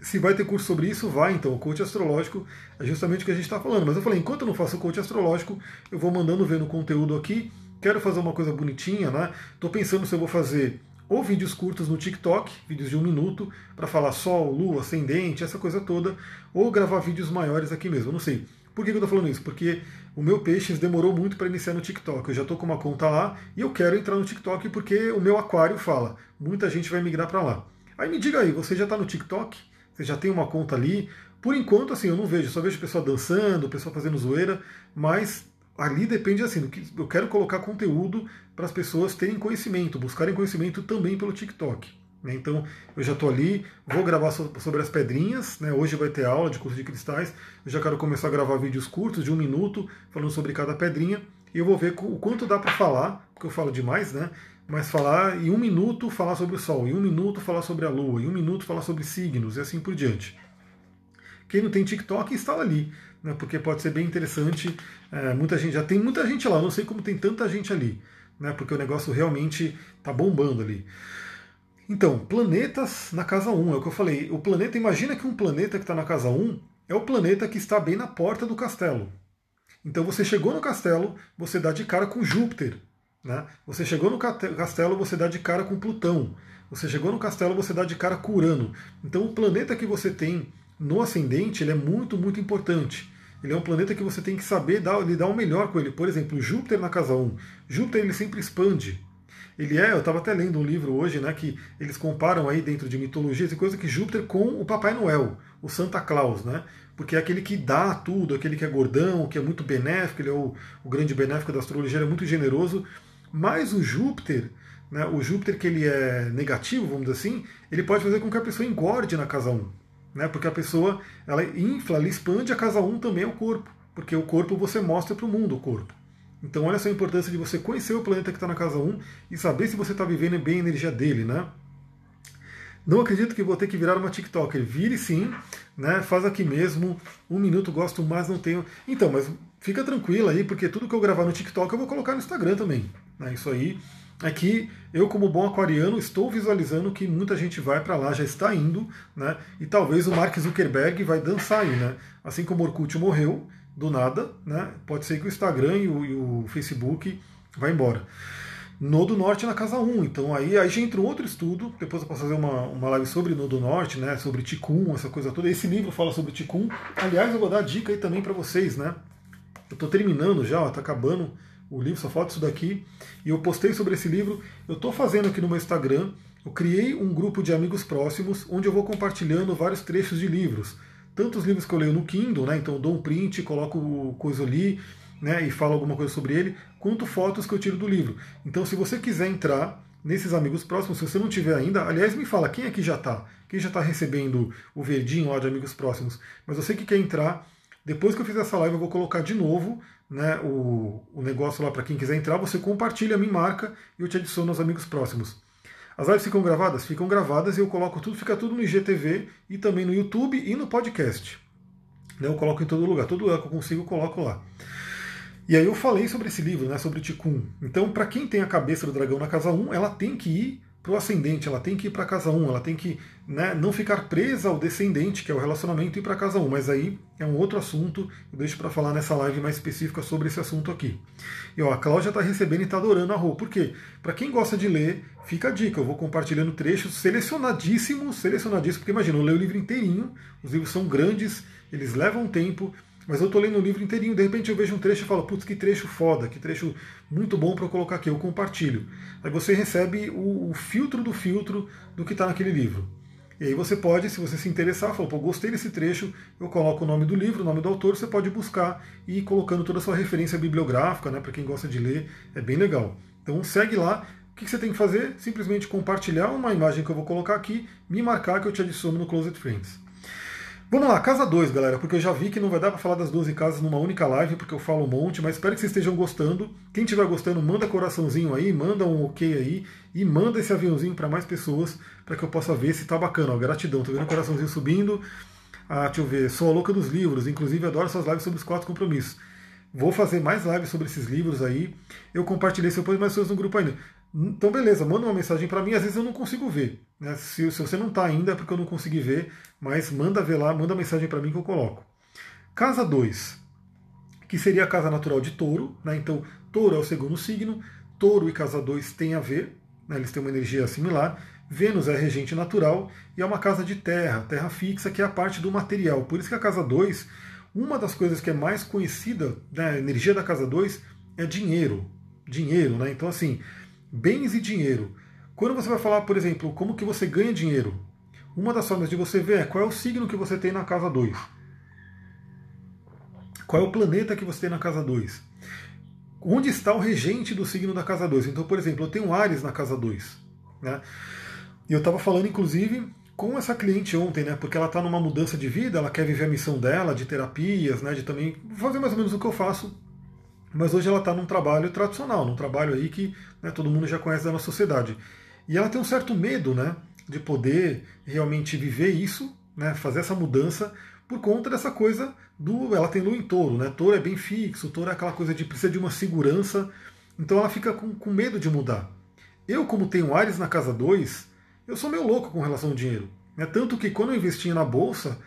Se vai ter curso sobre isso, vai. Então, o coach astrológico é justamente o que a gente está falando. Mas eu falei, enquanto eu não faço coach astrológico, eu vou mandando ver no conteúdo aqui. Quero fazer uma coisa bonitinha, né? Estou pensando se eu vou fazer ou vídeos curtos no TikTok, vídeos de um minuto, para falar Sol, Lua, Ascendente, essa coisa toda, ou gravar vídeos maiores aqui mesmo. Não sei. Por que eu estou falando isso? Porque o meu Peixes demorou muito para iniciar no TikTok. Eu já estou com uma conta lá e eu quero entrar no TikTok porque o meu aquário fala. Muita gente vai migrar para lá. Aí me diga aí, você já está no TikTok? Você já tem uma conta ali? Por enquanto, assim, eu não vejo. Só vejo o pessoal dançando, o pessoal fazendo zoeira, mas ali depende assim, do que eu quero colocar conteúdo para as pessoas terem conhecimento, buscarem conhecimento também pelo TikTok. Né? Então eu já estou ali, vou gravar sobre as pedrinhas, né? hoje vai ter aula de curso de cristais, eu já quero começar a gravar vídeos curtos de um minuto falando sobre cada pedrinha e eu vou ver o quanto dá para falar, porque eu falo demais, né? Mas falar em um minuto falar sobre o Sol, em um minuto falar sobre a Lua, em um minuto falar sobre signos e assim por diante. Quem não tem TikTok instala ali, né? porque pode ser bem interessante. É, muita gente já tem muita gente lá, não sei como tem tanta gente ali, né? porque o negócio realmente está bombando ali. Então, planetas na casa 1, é o que eu falei. O planeta, imagina que um planeta que está na casa 1 é o planeta que está bem na porta do castelo. Então você chegou no castelo, você dá de cara com Júpiter. Né? Você chegou no castelo, você dá de cara com Plutão. Você chegou no castelo, você dá de cara com Urano. Então o planeta que você tem no ascendente ele é muito, muito importante. Ele é um planeta que você tem que saber dar, lidar o melhor com ele. Por exemplo, Júpiter na casa 1. Júpiter ele sempre expande. Ele é, eu estava até lendo um livro hoje, né, que eles comparam aí dentro de mitologias e coisa que Júpiter com o Papai Noel, o Santa Claus, né? Porque é aquele que dá tudo, aquele que é gordão, que é muito benéfico, ele é o, o grande benéfico da astrologia, ele é muito generoso. Mas o Júpiter, né, o Júpiter que ele é negativo, vamos dizer assim, ele pode fazer com que a pessoa engorde na casa 1. Né, porque a pessoa ela infla, ela expande a casa 1 também é o corpo. porque o corpo você mostra para o mundo o corpo. Então olha só a importância de você conhecer o planeta que está na casa 1 e saber se você está vivendo bem a energia dele, né? Não acredito que vou ter que virar uma TikToker. Vire sim, né? Faz aqui mesmo. Um minuto gosto mais, não tenho. Então, mas fica tranquila aí, porque tudo que eu gravar no TikTok eu vou colocar no Instagram também. Né? Isso aí é que eu, como bom aquariano, estou visualizando que muita gente vai para lá, já está indo, né? E talvez o Mark Zuckerberg vai dançar aí, né? Assim como o Orkut morreu do nada, né? Pode ser que o Instagram e o, e o Facebook vá embora. Nodo Norte na casa 1. Então aí, aí já entra um outro estudo, depois eu posso fazer uma, uma live sobre Nodo Norte, né, sobre Ticum, essa coisa toda. Esse livro fala sobre Ticum. Aliás, eu vou dar dica aí também para vocês, né? Eu estou terminando já, está acabando o livro, só falta isso daqui. E eu postei sobre esse livro. Eu estou fazendo aqui no meu Instagram. Eu criei um grupo de amigos próximos, onde eu vou compartilhando vários trechos de livros. Tanto os livros que eu leio no Kindle, né? Então eu dou um print, coloco coisa ali, né, e falo alguma coisa sobre ele, quanto fotos que eu tiro do livro. Então, se você quiser entrar nesses amigos próximos, se você não tiver ainda, aliás, me fala quem aqui já está, quem já está recebendo o verdinho lá de amigos próximos. Mas você que quer entrar, depois que eu fizer essa live, eu vou colocar de novo né, o, o negócio lá para quem quiser entrar. Você compartilha, me marca e eu te adiciono aos amigos próximos. As lives ficam gravadas? Ficam gravadas e eu coloco tudo, fica tudo no IGTV e também no YouTube e no podcast. Eu coloco em todo lugar, todo lugar que eu consigo, eu coloco lá. E aí eu falei sobre esse livro, né, sobre Tikkun. Então, para quem tem a cabeça do dragão na casa 1, ela tem que ir para o ascendente, ela tem que ir para casa 1, ela tem que né, não ficar presa ao descendente, que é o relacionamento, e ir para casa 1. Mas aí é um outro assunto, eu deixo para falar nessa live mais específica sobre esse assunto aqui. E ó, a Cláudia está recebendo e está adorando a Rô. Por quê? Para quem gosta de ler, fica a dica, eu vou compartilhando trechos selecionadíssimos, selecionadíssimos, porque imagina, eu leio o livro inteirinho, os livros são grandes, eles levam tempo, mas eu estou lendo o livro inteirinho, de repente eu vejo um trecho e falo, putz, que trecho foda, que trecho muito bom para eu colocar aqui, eu compartilho. Aí você recebe o, o filtro do filtro do que está naquele livro. E aí você pode, se você se interessar, falar, pô, gostei desse trecho, eu coloco o nome do livro, o nome do autor, você pode buscar e ir colocando toda a sua referência bibliográfica, né, para quem gosta de ler, é bem legal. Então segue lá. O que você tem que fazer? Simplesmente compartilhar uma imagem que eu vou colocar aqui, me marcar que eu te adiciono no Closet Friends. Vamos lá, casa 2, galera, porque eu já vi que não vai dar para falar das 12 casas numa única live, porque eu falo um monte, mas espero que vocês estejam gostando. Quem estiver gostando, manda coraçãozinho aí, manda um ok aí e manda esse aviãozinho para mais pessoas, para que eu possa ver se tá bacana. Ó, gratidão, tô vendo o coraçãozinho subindo. Ah, deixa eu ver, sou a louca dos livros, inclusive adoro suas lives sobre os quatro compromissos. Vou fazer mais lives sobre esses livros aí. Eu compartilhei, se eu pôs mais pessoas no grupo ainda. Então, beleza, manda uma mensagem para mim, às vezes eu não consigo ver. Né? Se, se, você não está ainda é porque eu não consegui ver, mas manda ver lá, manda mensagem para mim que eu coloco. Casa 2, que seria a casa natural de touro. Né? Então, touro é o segundo signo, touro e casa 2 têm a ver, né? eles têm uma energia similar. Vênus é regente natural e é uma casa de terra, terra fixa, que é a parte do material. Por isso que a casa 2, uma das coisas que é mais conhecida, né, a energia da casa 2 é dinheiro. Dinheiro, né? Então, assim, bens e dinheiro. Quando você vai falar, por exemplo, como que você ganha dinheiro, uma das formas de você ver é qual é o signo que você tem na casa 2. Qual é o planeta que você tem na casa 2? Onde está o regente do signo da casa 2? Então, por exemplo, eu tenho Ares na casa 2. Né? E eu estava falando, inclusive, com essa cliente ontem, né? Porque ela está numa mudança de vida, ela quer viver a missão dela, de terapias, né? De também fazer mais ou menos o que eu faço mas hoje ela está num trabalho tradicional, num trabalho aí que né, todo mundo já conhece da nossa sociedade. E ela tem um certo medo né, de poder realmente viver isso, né, fazer essa mudança, por conta dessa coisa do. Ela tem lua em touro, né? Touro é bem fixo, touro é aquela coisa de precisa de uma segurança, então ela fica com, com medo de mudar. Eu, como tenho Ares na casa 2, eu sou meio louco com relação ao dinheiro. Né? Tanto que quando eu investia na bolsa,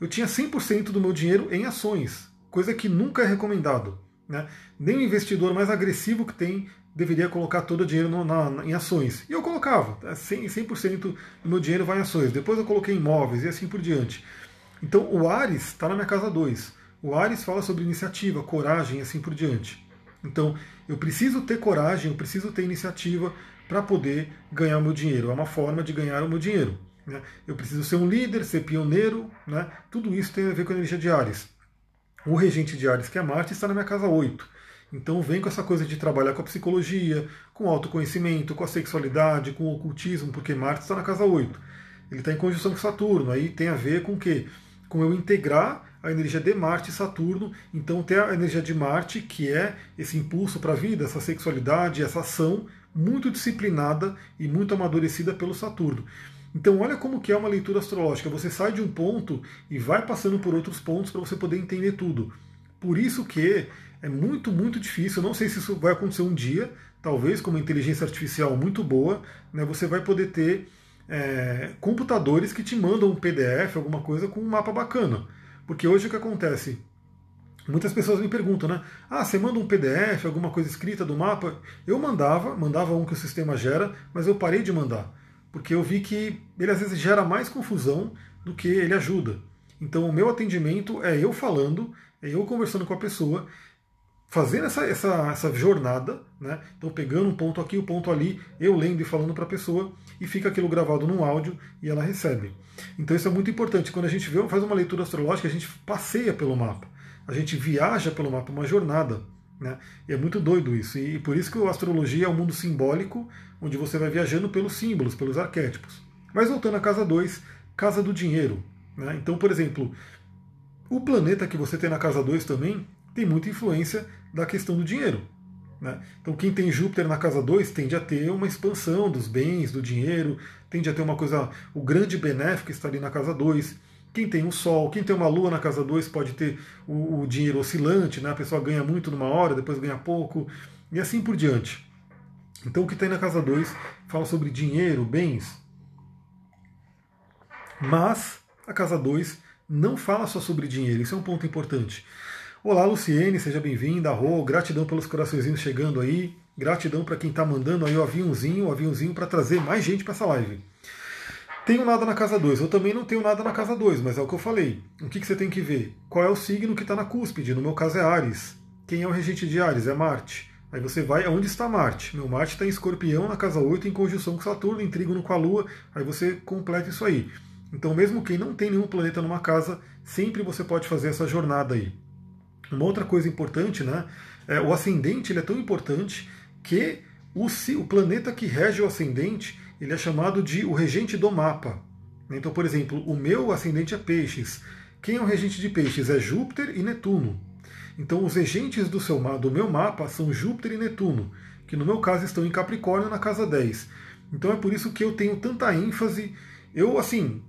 eu tinha 100% do meu dinheiro em ações, coisa que nunca é recomendado. Né? Nem o investidor mais agressivo que tem deveria colocar todo o dinheiro no, na, em ações. E eu colocava, 100%, 100 do meu dinheiro vai em ações. Depois eu coloquei em imóveis e assim por diante. Então o Ares está na minha casa 2. O Ares fala sobre iniciativa, coragem e assim por diante. Então eu preciso ter coragem, eu preciso ter iniciativa para poder ganhar o meu dinheiro. É uma forma de ganhar o meu dinheiro. Né? Eu preciso ser um líder, ser pioneiro. Né? Tudo isso tem a ver com a energia de Ares. O regente de Ares, que é Marte, está na minha casa 8. Então vem com essa coisa de trabalhar com a psicologia, com o autoconhecimento, com a sexualidade, com o ocultismo, porque Marte está na casa 8. Ele está em conjunção com Saturno, aí tem a ver com o quê? Com eu integrar a energia de Marte e Saturno. Então tem a energia de Marte, que é esse impulso para a vida, essa sexualidade, essa ação muito disciplinada e muito amadurecida pelo Saturno. Então olha como que é uma leitura astrológica. Você sai de um ponto e vai passando por outros pontos para você poder entender tudo. Por isso que é muito, muito difícil. Não sei se isso vai acontecer um dia, talvez com uma inteligência artificial muito boa, né, você vai poder ter é, computadores que te mandam um PDF, alguma coisa com um mapa bacana. Porque hoje o que acontece? Muitas pessoas me perguntam, né? Ah, você manda um PDF, alguma coisa escrita do mapa? Eu mandava, mandava um que o sistema gera, mas eu parei de mandar. Porque eu vi que ele às vezes gera mais confusão do que ele ajuda. Então o meu atendimento é eu falando, é eu conversando com a pessoa fazendo essa, essa, essa jornada, né? Então pegando um ponto aqui, um ponto ali, eu lendo e falando para a pessoa, e fica aquilo gravado no áudio e ela recebe. Então isso é muito importante. Quando a gente vê, faz uma leitura astrológica, a gente passeia pelo mapa, a gente viaja pelo mapa, uma jornada. Né? E é muito doido isso. E por isso que a astrologia é um mundo simbólico, onde você vai viajando pelos símbolos, pelos arquétipos. Mas voltando à casa 2, casa do dinheiro. Né? Então, por exemplo, o planeta que você tem na casa 2 também tem muita influência da questão do dinheiro. Né? Então, quem tem Júpiter na casa 2 tende a ter uma expansão dos bens, do dinheiro, tende a ter uma coisa. O grande benéfico está ali na casa 2. Quem tem o Sol, quem tem uma Lua na casa 2 pode ter o, o, dinheiro oscilante, né? a pessoa ganha muito numa hora, depois ganha pouco, e assim por diante. Então, o que tem na casa 2 fala sobre dinheiro, bens. Mas a casa 2 não fala só sobre dinheiro, isso é um ponto importante. Olá, Luciene, seja bem-vinda. Rô, gratidão pelos coraçõezinhos chegando aí. Gratidão para quem está mandando aí o aviãozinho, o aviãozinho para trazer mais gente para essa live. Tenho nada na casa 2. Eu também não tenho nada na casa 2, mas é o que eu falei. O que, que você tem que ver? Qual é o signo que está na cúspide? No meu caso é Ares. Quem é o regente de Ares? É Marte. Aí você vai aonde está Marte. Meu Marte está em escorpião na casa 8, em conjunção com Saturno, em trígono com a Lua. Aí você completa isso aí. Então, mesmo quem não tem nenhum planeta numa casa, sempre você pode fazer essa jornada aí. Uma outra coisa importante, né? É, o ascendente ele é tão importante que o, o planeta que rege o ascendente ele é chamado de o regente do mapa. Então, por exemplo, o meu ascendente é peixes. Quem é o regente de peixes? É Júpiter e Netuno. Então, os regentes do, seu, do meu mapa são Júpiter e Netuno, que no meu caso estão em Capricórnio na casa 10. Então é por isso que eu tenho tanta ênfase. Eu, assim,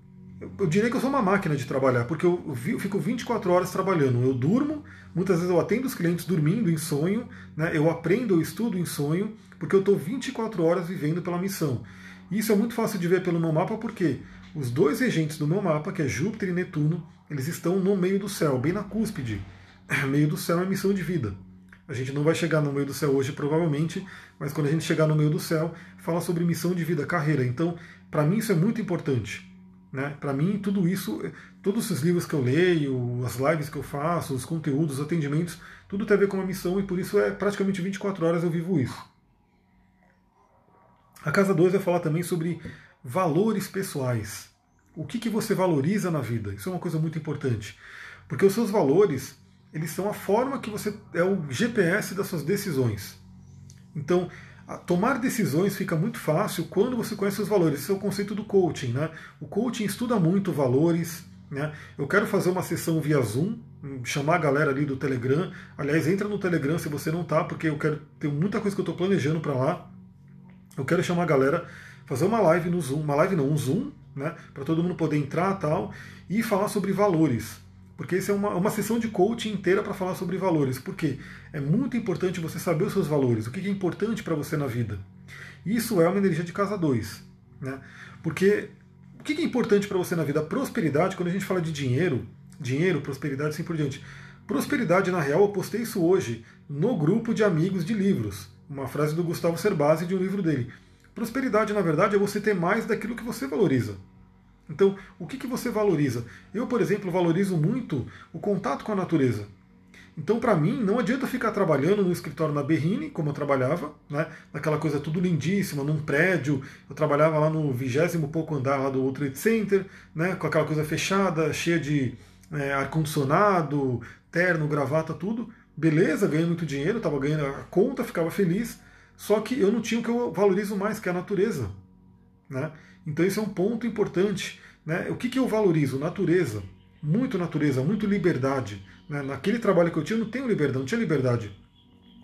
eu diria que eu sou uma máquina de trabalhar, porque eu, fico 24 horas trabalhando. Eu durmo, muitas vezes eu atendo os clientes dormindo em sonho, né? eu aprendo, eu estudo em sonho, porque eu estou 24 horas vivendo pela missão. Isso é muito fácil de ver pelo meu mapa, porque os dois regentes do meu mapa, que é Júpiter e Netuno, eles estão no meio do céu, bem na cúspide. Meio do céu é missão de vida. A gente não vai chegar no meio do céu hoje, provavelmente, mas quando a gente chegar no meio do céu, fala sobre missão de vida, carreira. Então, para mim, isso é muito importante. Né? Para mim, tudo isso, todos os livros que eu leio, as lives que eu faço, os conteúdos, os atendimentos, tudo tem a ver com uma missão e por isso é praticamente 24 horas eu vivo isso. A casa 2 vai falar também sobre valores pessoais. O que, que você valoriza na vida? Isso é uma coisa muito importante. Porque os seus valores, eles são a forma que você. é o GPS das suas decisões. Então, tomar decisões fica muito fácil quando você conhece os valores. Esse é o conceito do coaching. Né? O coaching estuda muito valores. Né? Eu quero fazer uma sessão via Zoom, chamar a galera ali do Telegram. Aliás, entra no Telegram se você não tá, porque eu quero ter muita coisa que eu estou planejando para lá. Eu quero chamar a galera, fazer uma live no Zoom, uma live não, um Zoom, né? Para todo mundo poder entrar tal e falar sobre valores porque isso é uma, uma sessão de coaching inteira para falar sobre valores. Porque é muito importante você saber os seus valores, o que é importante para você na vida. Isso é uma energia de casa 2. Né? Porque o que é importante para você na vida? Prosperidade, quando a gente fala de dinheiro, dinheiro, prosperidade, assim por diante. Prosperidade, na real, eu postei isso hoje no grupo de amigos de livros. Uma frase do Gustavo Cerbasi de um livro dele. Prosperidade, na verdade, é você ter mais daquilo que você valoriza. Então, o que, que você valoriza? Eu, por exemplo, valorizo muito o contato com a natureza. Então, para mim, não adianta ficar trabalhando no escritório na Berrine, como eu trabalhava, né? naquela coisa tudo lindíssima, num prédio. Eu trabalhava lá no vigésimo pouco andar lá do World Trade Center, né? com aquela coisa fechada, cheia de é, ar-condicionado, terno, gravata, tudo. Beleza, ganhei muito dinheiro, estava ganhando a conta, ficava feliz. Só que eu não tinha o que eu valorizo mais, que é a natureza. Né? Então esse é um ponto importante. Né? O que, que eu valorizo? Natureza. muito natureza, muito liberdade. Né? Naquele trabalho que eu tinha, eu não tenho liberdade, não tinha liberdade.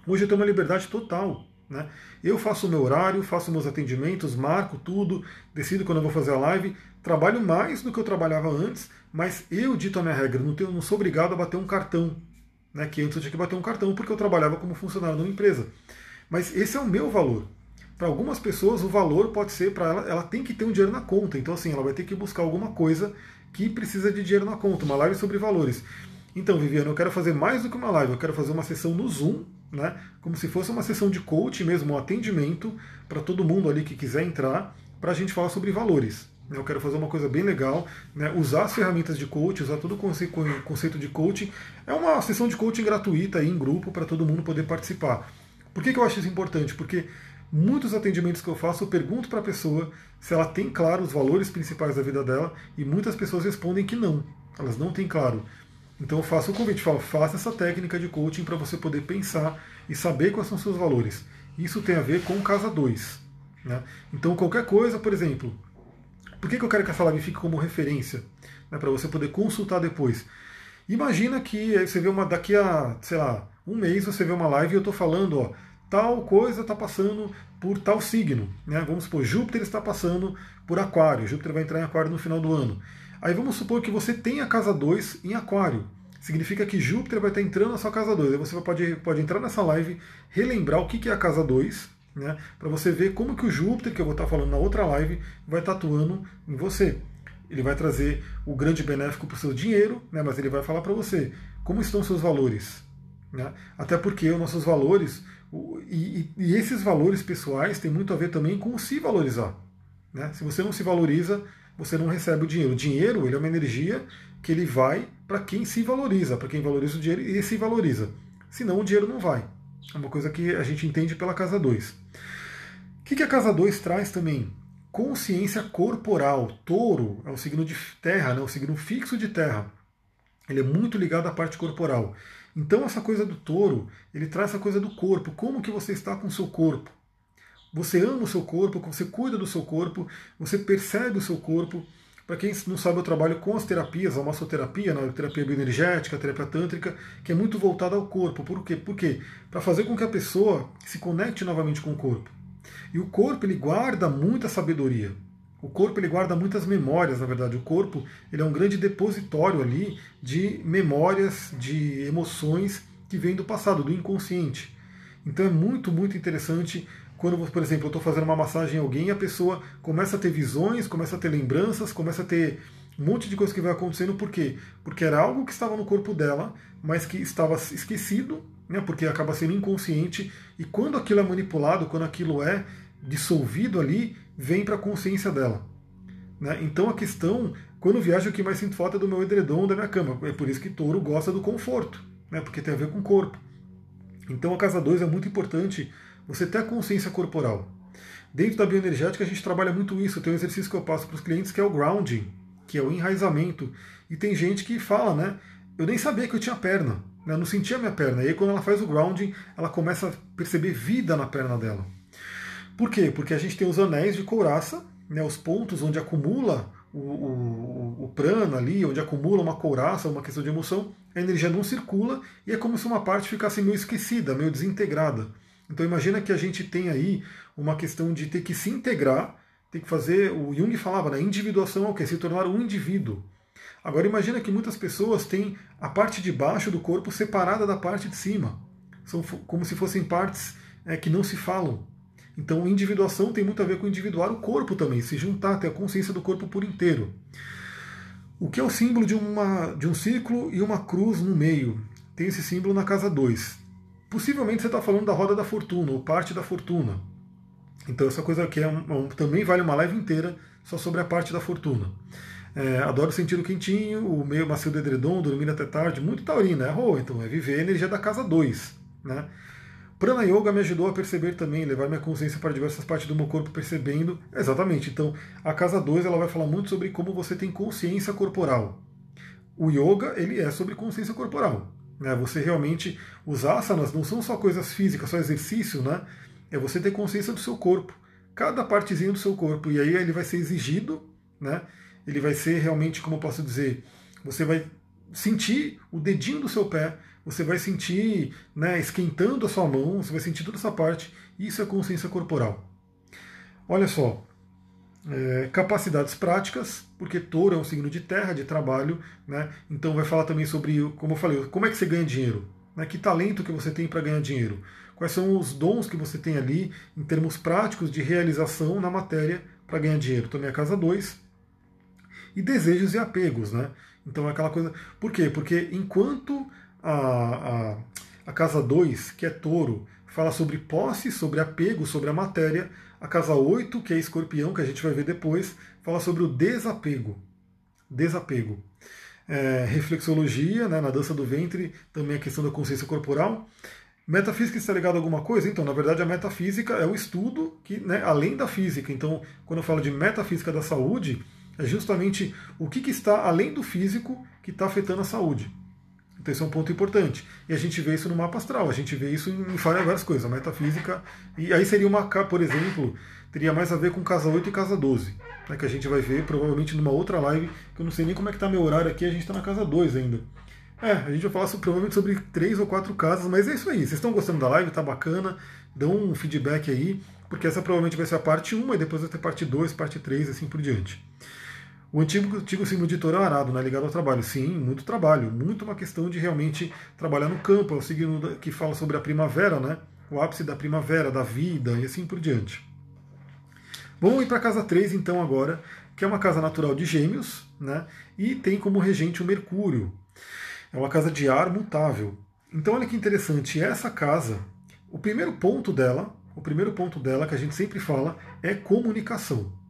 Hoje eu tenho uma liberdade total. Né? Eu faço o meu horário, faço meus atendimentos, marco tudo, decido quando eu vou fazer a live, trabalho mais do que eu trabalhava antes, mas eu dito a minha regra, não, tenho, não sou obrigado a bater um cartão. Né? Que antes eu tinha que bater um cartão porque eu trabalhava como funcionário numa empresa. Mas esse é o meu valor. Para algumas pessoas, o valor pode ser para ela, ela tem que ter um dinheiro na conta. Então, assim, ela vai ter que buscar alguma coisa que precisa de dinheiro na conta, uma live sobre valores. Então, Viviana, eu quero fazer mais do que uma live, eu quero fazer uma sessão no Zoom, né? Como se fosse uma sessão de coach mesmo, um atendimento para todo mundo ali que quiser entrar, para a gente falar sobre valores. Eu quero fazer uma coisa bem legal, né? usar as ferramentas de coach, usar todo o conceito de coaching. É uma sessão de coaching gratuita aí em grupo para todo mundo poder participar. Por que, que eu acho isso importante? Porque muitos atendimentos que eu faço, eu pergunto para a pessoa se ela tem claro os valores principais da vida dela e muitas pessoas respondem que não, elas não têm claro. Então eu faço o convite, falo, faça essa técnica de coaching para você poder pensar e saber quais são os seus valores. Isso tem a ver com casa 2. Né? Então qualquer coisa, por exemplo, por que, que eu quero que essa live fique como referência? Né, para você poder consultar depois. Imagina que você vê uma daqui a, sei lá, um mês você vê uma live e eu estou falando, ó, tal coisa está passando por tal signo. Né? Vamos supor, Júpiter está passando por Aquário. Júpiter vai entrar em Aquário no final do ano. Aí vamos supor que você tem a casa 2 em Aquário. Significa que Júpiter vai estar entrando na sua casa 2. Aí você pode, pode entrar nessa live, relembrar o que é a casa 2, né? para você ver como que o Júpiter, que eu vou estar falando na outra live, vai estar atuando em você. Ele vai trazer o grande benéfico para o seu dinheiro, né? mas ele vai falar para você como estão seus valores. Né? Até porque os nossos valores, e, e, esses valores pessoais têm muito a ver também com se valorizar. Né? Se você não se valoriza, você não recebe o dinheiro. O dinheiro ele é uma energia que ele vai para quem se valoriza, para quem valoriza o dinheiro e se valoriza. Senão o dinheiro não vai. É uma coisa que a gente entende pela casa 2. O que, que a casa 2 traz também? Consciência corporal. Touro é o signo de terra, né? o signo fixo de terra. Ele é muito ligado à parte corporal. Então essa coisa do touro, ele traz essa coisa do corpo. Como que você está com o seu corpo? Você ama o seu corpo, você cuida do seu corpo, você percebe o seu corpo. Para quem não sabe, eu trabalho com as terapias, a massoterapia, né, a terapia bioenergética, a terapia tântrica, que é muito voltada ao corpo. Por quê? Por quê? Para fazer com que a pessoa se conecte novamente com o corpo. E o corpo ele guarda muita sabedoria. O corpo ele guarda muitas memórias, na verdade. O corpo ele é um grande depositório ali de memórias, de emoções que vêm do passado, do inconsciente. Então é muito, muito interessante quando, por exemplo, eu estou fazendo uma massagem em alguém, a pessoa começa a ter visões, começa a ter lembranças, começa a ter um monte de coisa que vai acontecendo. Por quê? Porque era algo que estava no corpo dela, mas que estava esquecido, né, porque acaba sendo inconsciente. E quando aquilo é manipulado, quando aquilo é dissolvido ali, vem para a consciência dela. Né? Então a questão, quando viajo, o que mais sinto falta é do meu edredom, da minha cama. É por isso que touro gosta do conforto, né? porque tem a ver com o corpo. Então a casa 2 é muito importante você ter a consciência corporal. Dentro da bioenergética a gente trabalha muito isso. Tem um exercício que eu passo para os clientes que é o grounding, que é o enraizamento. E tem gente que fala, né? Eu nem sabia que eu tinha perna, né? eu não sentia minha perna. E aí quando ela faz o grounding, ela começa a perceber vida na perna dela. Por quê? Porque a gente tem os anéis de couraça, né, os pontos onde acumula o, o, o prana ali, onde acumula uma couraça, uma questão de emoção, a energia não circula e é como se uma parte ficasse meio esquecida, meio desintegrada. Então imagina que a gente tem aí uma questão de ter que se integrar, ter que fazer, o Jung falava, na né, individuação é o que? Se tornar um indivíduo. Agora imagina que muitas pessoas têm a parte de baixo do corpo separada da parte de cima. São como se fossem partes é, que não se falam. Então, individuação tem muito a ver com individuar o corpo também, se juntar, ter a consciência do corpo por inteiro. O que é o símbolo de, uma, de um círculo e uma cruz no meio? Tem esse símbolo na casa 2. Possivelmente você está falando da roda da fortuna, ou parte da fortuna. Então, essa coisa aqui é um, um, também vale uma live inteira só sobre a parte da fortuna. É, adoro sentir o quentinho, o meio macio do edredom, dormir até tarde, muito taurina, é rua, então é viver a energia da casa 2. Né? Prana Yoga me ajudou a perceber também, levar minha consciência para diversas partes do meu corpo percebendo. Exatamente. Então, a casa 2 ela vai falar muito sobre como você tem consciência corporal. O yoga, ele é sobre consciência corporal. Né? Você realmente, os asanas não são só coisas físicas, só exercício, né? É você ter consciência do seu corpo. Cada partezinha do seu corpo. E aí ele vai ser exigido, né? Ele vai ser realmente, como eu posso dizer, você vai sentir o dedinho do seu pé, você vai sentir né, esquentando a sua mão, você vai sentir toda essa parte. Isso é consciência corporal. Olha só, é, capacidades práticas, porque touro é um signo de terra, de trabalho, né? então vai falar também sobre, como eu falei, como é que você ganha dinheiro, né? que talento que você tem para ganhar dinheiro, quais são os dons que você tem ali em termos práticos de realização na matéria para ganhar dinheiro. Também a casa 2. E desejos e apegos, né? Então é aquela coisa. Por quê? Porque enquanto a, a, a casa 2, que é touro, fala sobre posse, sobre apego, sobre a matéria, a casa 8, que é escorpião, que a gente vai ver depois, fala sobre o desapego. Desapego. É, reflexologia, né, na dança do ventre, também a questão da consciência corporal. Metafísica está ligada a alguma coisa? Então, na verdade, a metafísica é o estudo que, né, além da física. Então, quando eu falo de metafísica da saúde, é justamente o que, que está além do físico que está afetando a saúde. Então, esse é um ponto importante. E a gente vê isso no mapa astral, a gente vê isso em várias coisas, a metafísica. E aí seria uma, por exemplo, teria mais a ver com casa 8 e casa 12, né, que a gente vai ver provavelmente numa outra live, que eu não sei nem como é que está meu horário aqui, a gente está na casa 2 ainda. É, a gente vai falar sobre, provavelmente sobre três ou quatro casas, mas é isso aí. Vocês estão gostando da live? Tá bacana? Dão um feedback aí, porque essa provavelmente vai ser a parte 1 e depois vai ter parte 2, parte 3 e assim por diante. O antigo, antigo signo de touro é arado, né, ligado ao trabalho. Sim, muito trabalho, muito uma questão de realmente trabalhar no campo. É o signo que fala sobre a primavera, né, o ápice da primavera, da vida e assim por diante. Vamos ir para a casa 3 então agora, que é uma casa natural de gêmeos, né, e tem como regente o Mercúrio. É uma casa de ar mutável. Então olha que interessante, essa casa, o primeiro ponto dela, o primeiro ponto dela que a gente sempre fala é comunicação.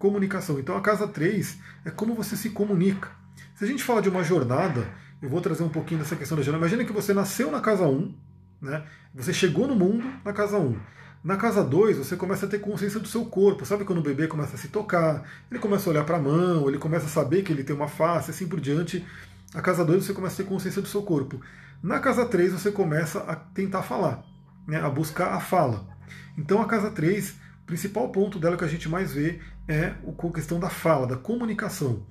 Comunicação. Então a casa 3 é como você se comunica. Se a gente fala de uma jornada, eu vou trazer um pouquinho dessa questão da jornada. Imagina que você nasceu na casa 1, né? Você chegou no mundo na casa 1. Na casa 2, você começa a ter consciência do seu corpo. Sabe quando o bebê começa a se tocar, ele começa a olhar para a mão, ele começa a saber que ele tem uma face, assim por diante. A casa 2 você começa a ter consciência do seu corpo. Na casa 3 você começa a tentar falar, né, a buscar a fala. Então a casa 3, o principal ponto dela que a gente mais vê é a questão da fala, da comunicação.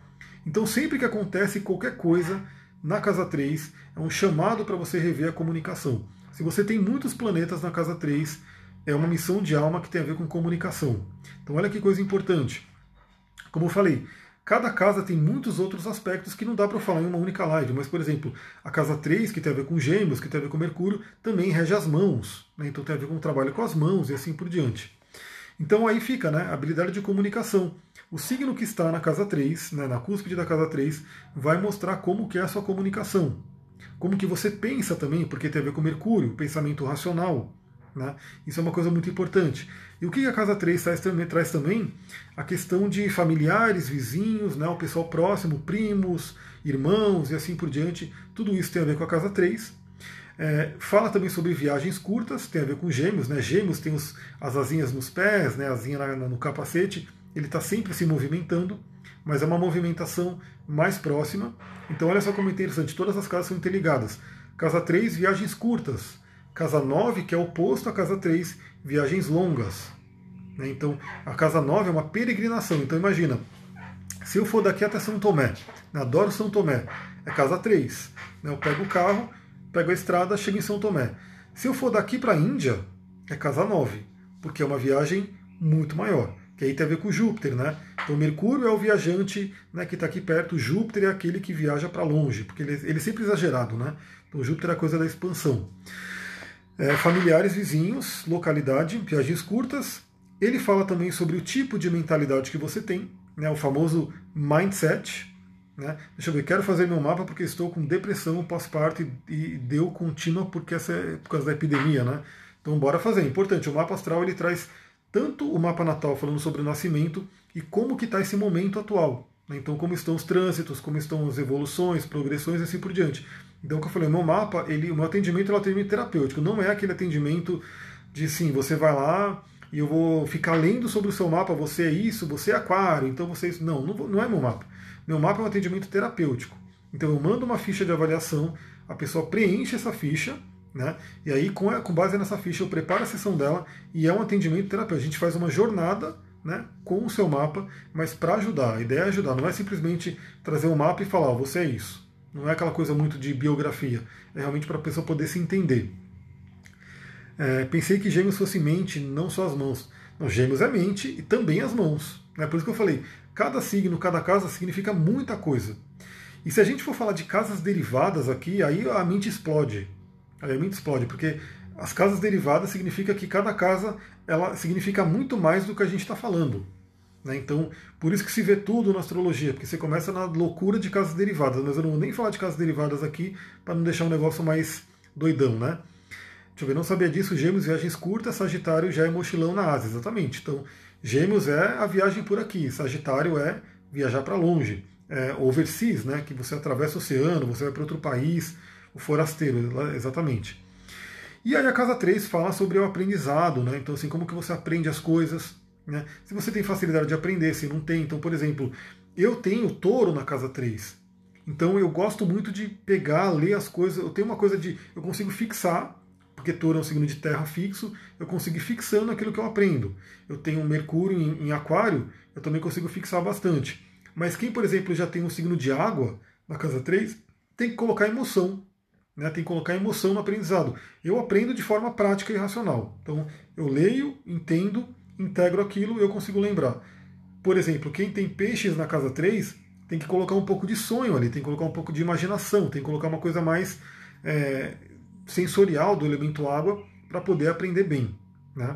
Então sempre que acontece qualquer coisa na casa 3, é um chamado para você rever a comunicação. Se você tem muitos planetas na casa 3, é uma missão de alma que tem a ver com comunicação. Então olha que coisa importante. Como eu falei, Cada casa tem muitos outros aspectos que não dá para falar em uma única live, mas, por exemplo, a casa 3, que tem a ver com gêmeos, que tem a ver com Mercúrio, também rege as mãos, né? então tem a ver com o trabalho com as mãos e assim por diante. Então aí fica né, habilidade de comunicação. O signo que está na casa 3, né, na cúspide da casa 3, vai mostrar como que é a sua comunicação. Como que você pensa também, porque tem a ver com Mercúrio, pensamento racional. Né? Isso é uma coisa muito importante. E o que a Casa 3 traz também, traz também? A questão de familiares, vizinhos, né, o pessoal próximo, primos, irmãos e assim por diante. Tudo isso tem a ver com a Casa 3. É, fala também sobre viagens curtas, tem a ver com gêmeos. Né? Gêmeos tem os, as asinhas nos pés, né, asinha na, no capacete. Ele está sempre se movimentando, mas é uma movimentação mais próxima. Então olha só como é interessante, todas as casas são interligadas. Casa 3, viagens curtas. Casa 9, que é oposto à casa 3, viagens longas. Né? Então, a casa 9 é uma peregrinação. Então, imagina, se eu for daqui até São Tomé, né? adoro São Tomé, é casa 3. Né? Eu pego o carro, pego a estrada, chego em São Tomé. Se eu for daqui para a Índia, é casa 9, porque é uma viagem muito maior. Que aí tem a ver com Júpiter, né? Então Mercúrio é o viajante né, que está aqui perto, Júpiter é aquele que viaja para longe, porque ele, ele é sempre exagerado, né? Então Júpiter é a coisa da expansão é, familiares, vizinhos, localidade, viagens curtas. Ele fala também sobre o tipo de mentalidade que você tem, né, o famoso mindset. Né? Deixa eu ver, quero fazer meu mapa porque estou com depressão pós-parto e, deu contínua porque essa é por causa da epidemia. Né? Então bora fazer. Importante, o mapa astral ele traz tanto o mapa natal falando sobre o nascimento e como que está esse momento atual. Né? Então como estão os trânsitos, como estão as evoluções, progressões e assim por diante. Então, o que eu falei, o meu mapa, ele, o meu atendimento é um atendimento terapêutico, não é aquele atendimento de sim, você vai lá e eu vou ficar lendo sobre o seu mapa, você é isso, você é aquário, então você é isso. Não, não, não é meu mapa. Meu mapa é um atendimento terapêutico. Então eu mando uma ficha de avaliação, a pessoa preenche essa ficha, né? E aí, com, com base nessa ficha, eu preparo a sessão dela e é um atendimento terapêutico. A gente faz uma jornada né, com o seu mapa, mas para ajudar. A ideia é ajudar, não é simplesmente trazer um mapa e falar, oh, você é isso. Não é aquela coisa muito de biografia, é realmente para a pessoa poder se entender. É, pensei que gêmeos fosse mente, não só as mãos. Não, gêmeos é mente e também as mãos. Né? Por isso que eu falei, cada signo, cada casa significa muita coisa. E se a gente for falar de casas derivadas aqui, aí a mente explode. Aí a mente explode, porque as casas derivadas significa que cada casa ela significa muito mais do que a gente está falando. Né? Então, por isso que se vê tudo na astrologia, porque você começa na loucura de casas derivadas, mas eu não vou nem falar de casas derivadas aqui para não deixar um negócio mais doidão, né? Deixa eu ver, não sabia disso, Gêmeos, viagens curtas, Sagitário já é mochilão na Ásia, exatamente. Então, Gêmeos é a viagem por aqui, Sagitário é viajar para longe, é overseas, né? Que você atravessa o oceano, você vai para outro país, o forasteiro, exatamente. E aí a casa 3 fala sobre o aprendizado, né? Então, assim, como que você aprende as coisas, né? Se você tem facilidade de aprender, se não tem. Então, por exemplo, eu tenho touro na casa 3. Então eu gosto muito de pegar, ler as coisas. Eu tenho uma coisa de. Eu consigo fixar, porque touro é um signo de terra fixo, eu consigo ir fixando aquilo que eu aprendo. Eu tenho um Mercúrio em, em Aquário, eu também consigo fixar bastante. Mas quem, por exemplo, já tem um signo de água na casa 3, tem que colocar emoção. Né? Tem que colocar emoção no aprendizado. Eu aprendo de forma prática e racional. Então eu leio, entendo integro aquilo e eu consigo lembrar. Por exemplo, quem tem peixes na casa 3 tem que colocar um pouco de sonho ali, tem que colocar um pouco de imaginação, tem que colocar uma coisa mais é, sensorial do elemento água para poder aprender bem. Né?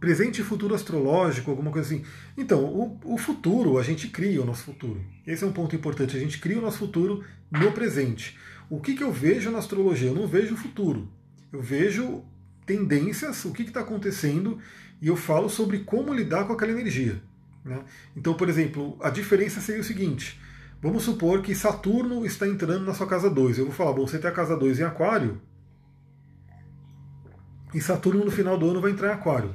Presente e futuro astrológico, alguma coisa assim. Então, o, o, futuro, a gente cria o nosso futuro. Esse é um ponto importante. A gente cria o nosso futuro no presente. O que, que eu vejo na astrologia? Eu não vejo o futuro. Eu vejo tendências, o que está acontecendo e eu falo sobre como lidar com aquela energia. Né? Então, por exemplo, a diferença seria o seguinte: vamos supor que Saturno está entrando na sua casa 2. Eu vou falar, bom, você tem a casa 2 em Aquário, e Saturno no final do ano vai entrar em Aquário.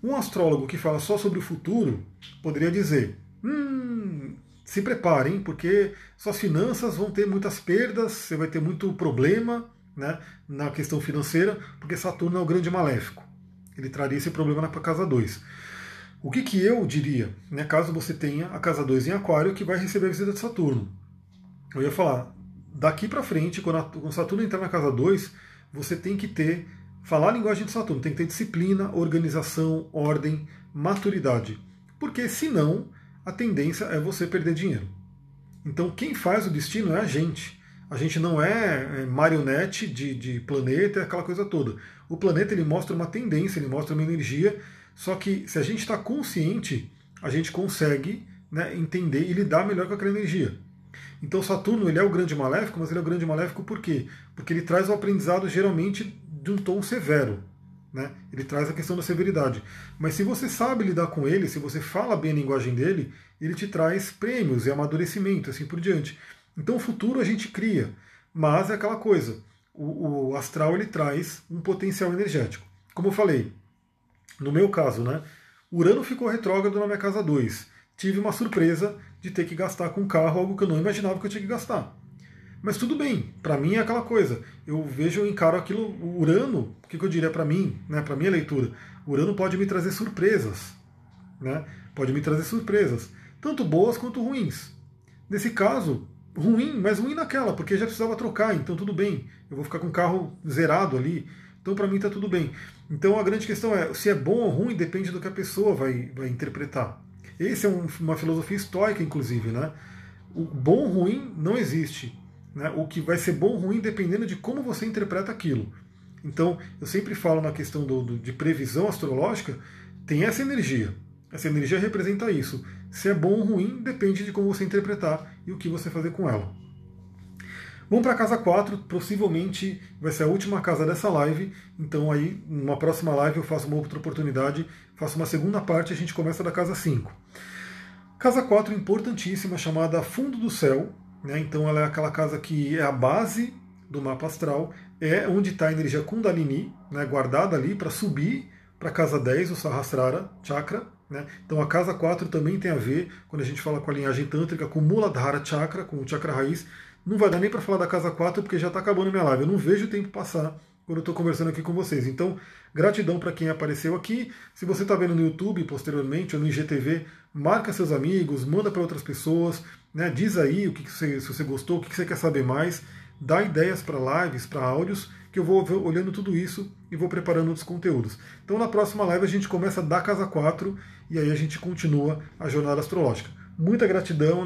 Um astrólogo que fala só sobre o futuro poderia dizer: hum, se preparem, porque suas finanças vão ter muitas perdas, você vai ter muito problema né, na questão financeira, porque Saturno é o grande maléfico ele traria esse problema na casa 2. O que, que eu diria, né, caso você tenha a casa 2 em Aquário, que vai receber a visita de Saturno? Eu ia falar, daqui para frente, quando, a, quando Saturno entrar na casa 2, você tem que ter, falar a linguagem de Saturno, tem que ter disciplina, organização, ordem, maturidade. Porque senão, a tendência é você perder dinheiro. Então, quem faz o destino é a gente. A gente não é, é marionete de, de planeta, aquela coisa toda. O planeta ele mostra uma tendência, ele mostra uma energia, só que se a gente está consciente, a gente consegue né, entender e lidar melhor com aquela energia. Então Saturno ele é o grande maléfico, mas ele é o grande maléfico por quê? Porque ele traz o aprendizado geralmente de um tom severo. Né? Ele traz a questão da severidade. Mas se você sabe lidar com ele, se você fala bem a linguagem dele, ele te traz prêmios e amadurecimento, assim por diante. Então o futuro a gente cria, mas é aquela coisa, o, o astral ele traz um potencial energético. Como eu falei, no meu caso, né, Urano ficou retrógrado na minha casa 2. Tive uma surpresa de ter que gastar com carro algo que eu não imaginava que eu tinha que gastar. Mas tudo bem, para mim é aquela coisa. Eu vejo, eu encaro aquilo, o Urano, o que, que eu diria para mim, né, para minha leitura? Urano pode me trazer surpresas, né? Pode me trazer surpresas, tanto boas quanto ruins. Nesse caso, ruim, mas ruim naquela, porque já precisava trocar, então tudo bem. Eu vou ficar com o carro zerado ali, então para mim está tudo bem. Então a grande questão é, se é bom ou ruim depende do que a pessoa vai, vai interpretar. Essa é um, uma filosofia estoica, inclusive, né? O bom ou ruim não existe. Né? O que vai ser bom ou ruim dependendo de como você interpreta aquilo. Então, eu sempre falo na questão do, do, de previsão astrológica, tem essa energia. Essa energia representa isso. Se é bom ou ruim, depende de como você interpretar e o que você fazer com ela. Vamos para a casa 4, possivelmente vai ser a última casa dessa live, então aí numa próxima live eu faço uma outra oportunidade, faço uma segunda parte e a gente começa da casa 5. Casa 4 importantíssima, chamada Fundo do Céu, né? então ela é aquela casa que é a base do mapa astral, é onde está a energia Kundalini, né? guardada ali para subir para a casa 10, o Sahasrara Chakra, né? Então a casa 4 também tem a ver, quando a gente fala com a linhagem tântrica, com Muladhara Chakra, com o chakra raiz. Não vai dar nem para falar da casa 4 porque já está acabando minha live. Eu não vejo o tempo passar quando eu estou conversando aqui com vocês. Então, gratidão para quem apareceu aqui. Se você está vendo no YouTube posteriormente ou no IGTV, marca seus amigos, manda para outras pessoas, né? diz aí o que, que você, se você gostou, o que, que você quer saber mais, dá ideias para lives, para áudios, que eu vou olhando tudo isso e vou preparando outros conteúdos. Então, na próxima live, a gente começa da casa 4 e aí a gente continua a jornada astrológica. Muita gratidão.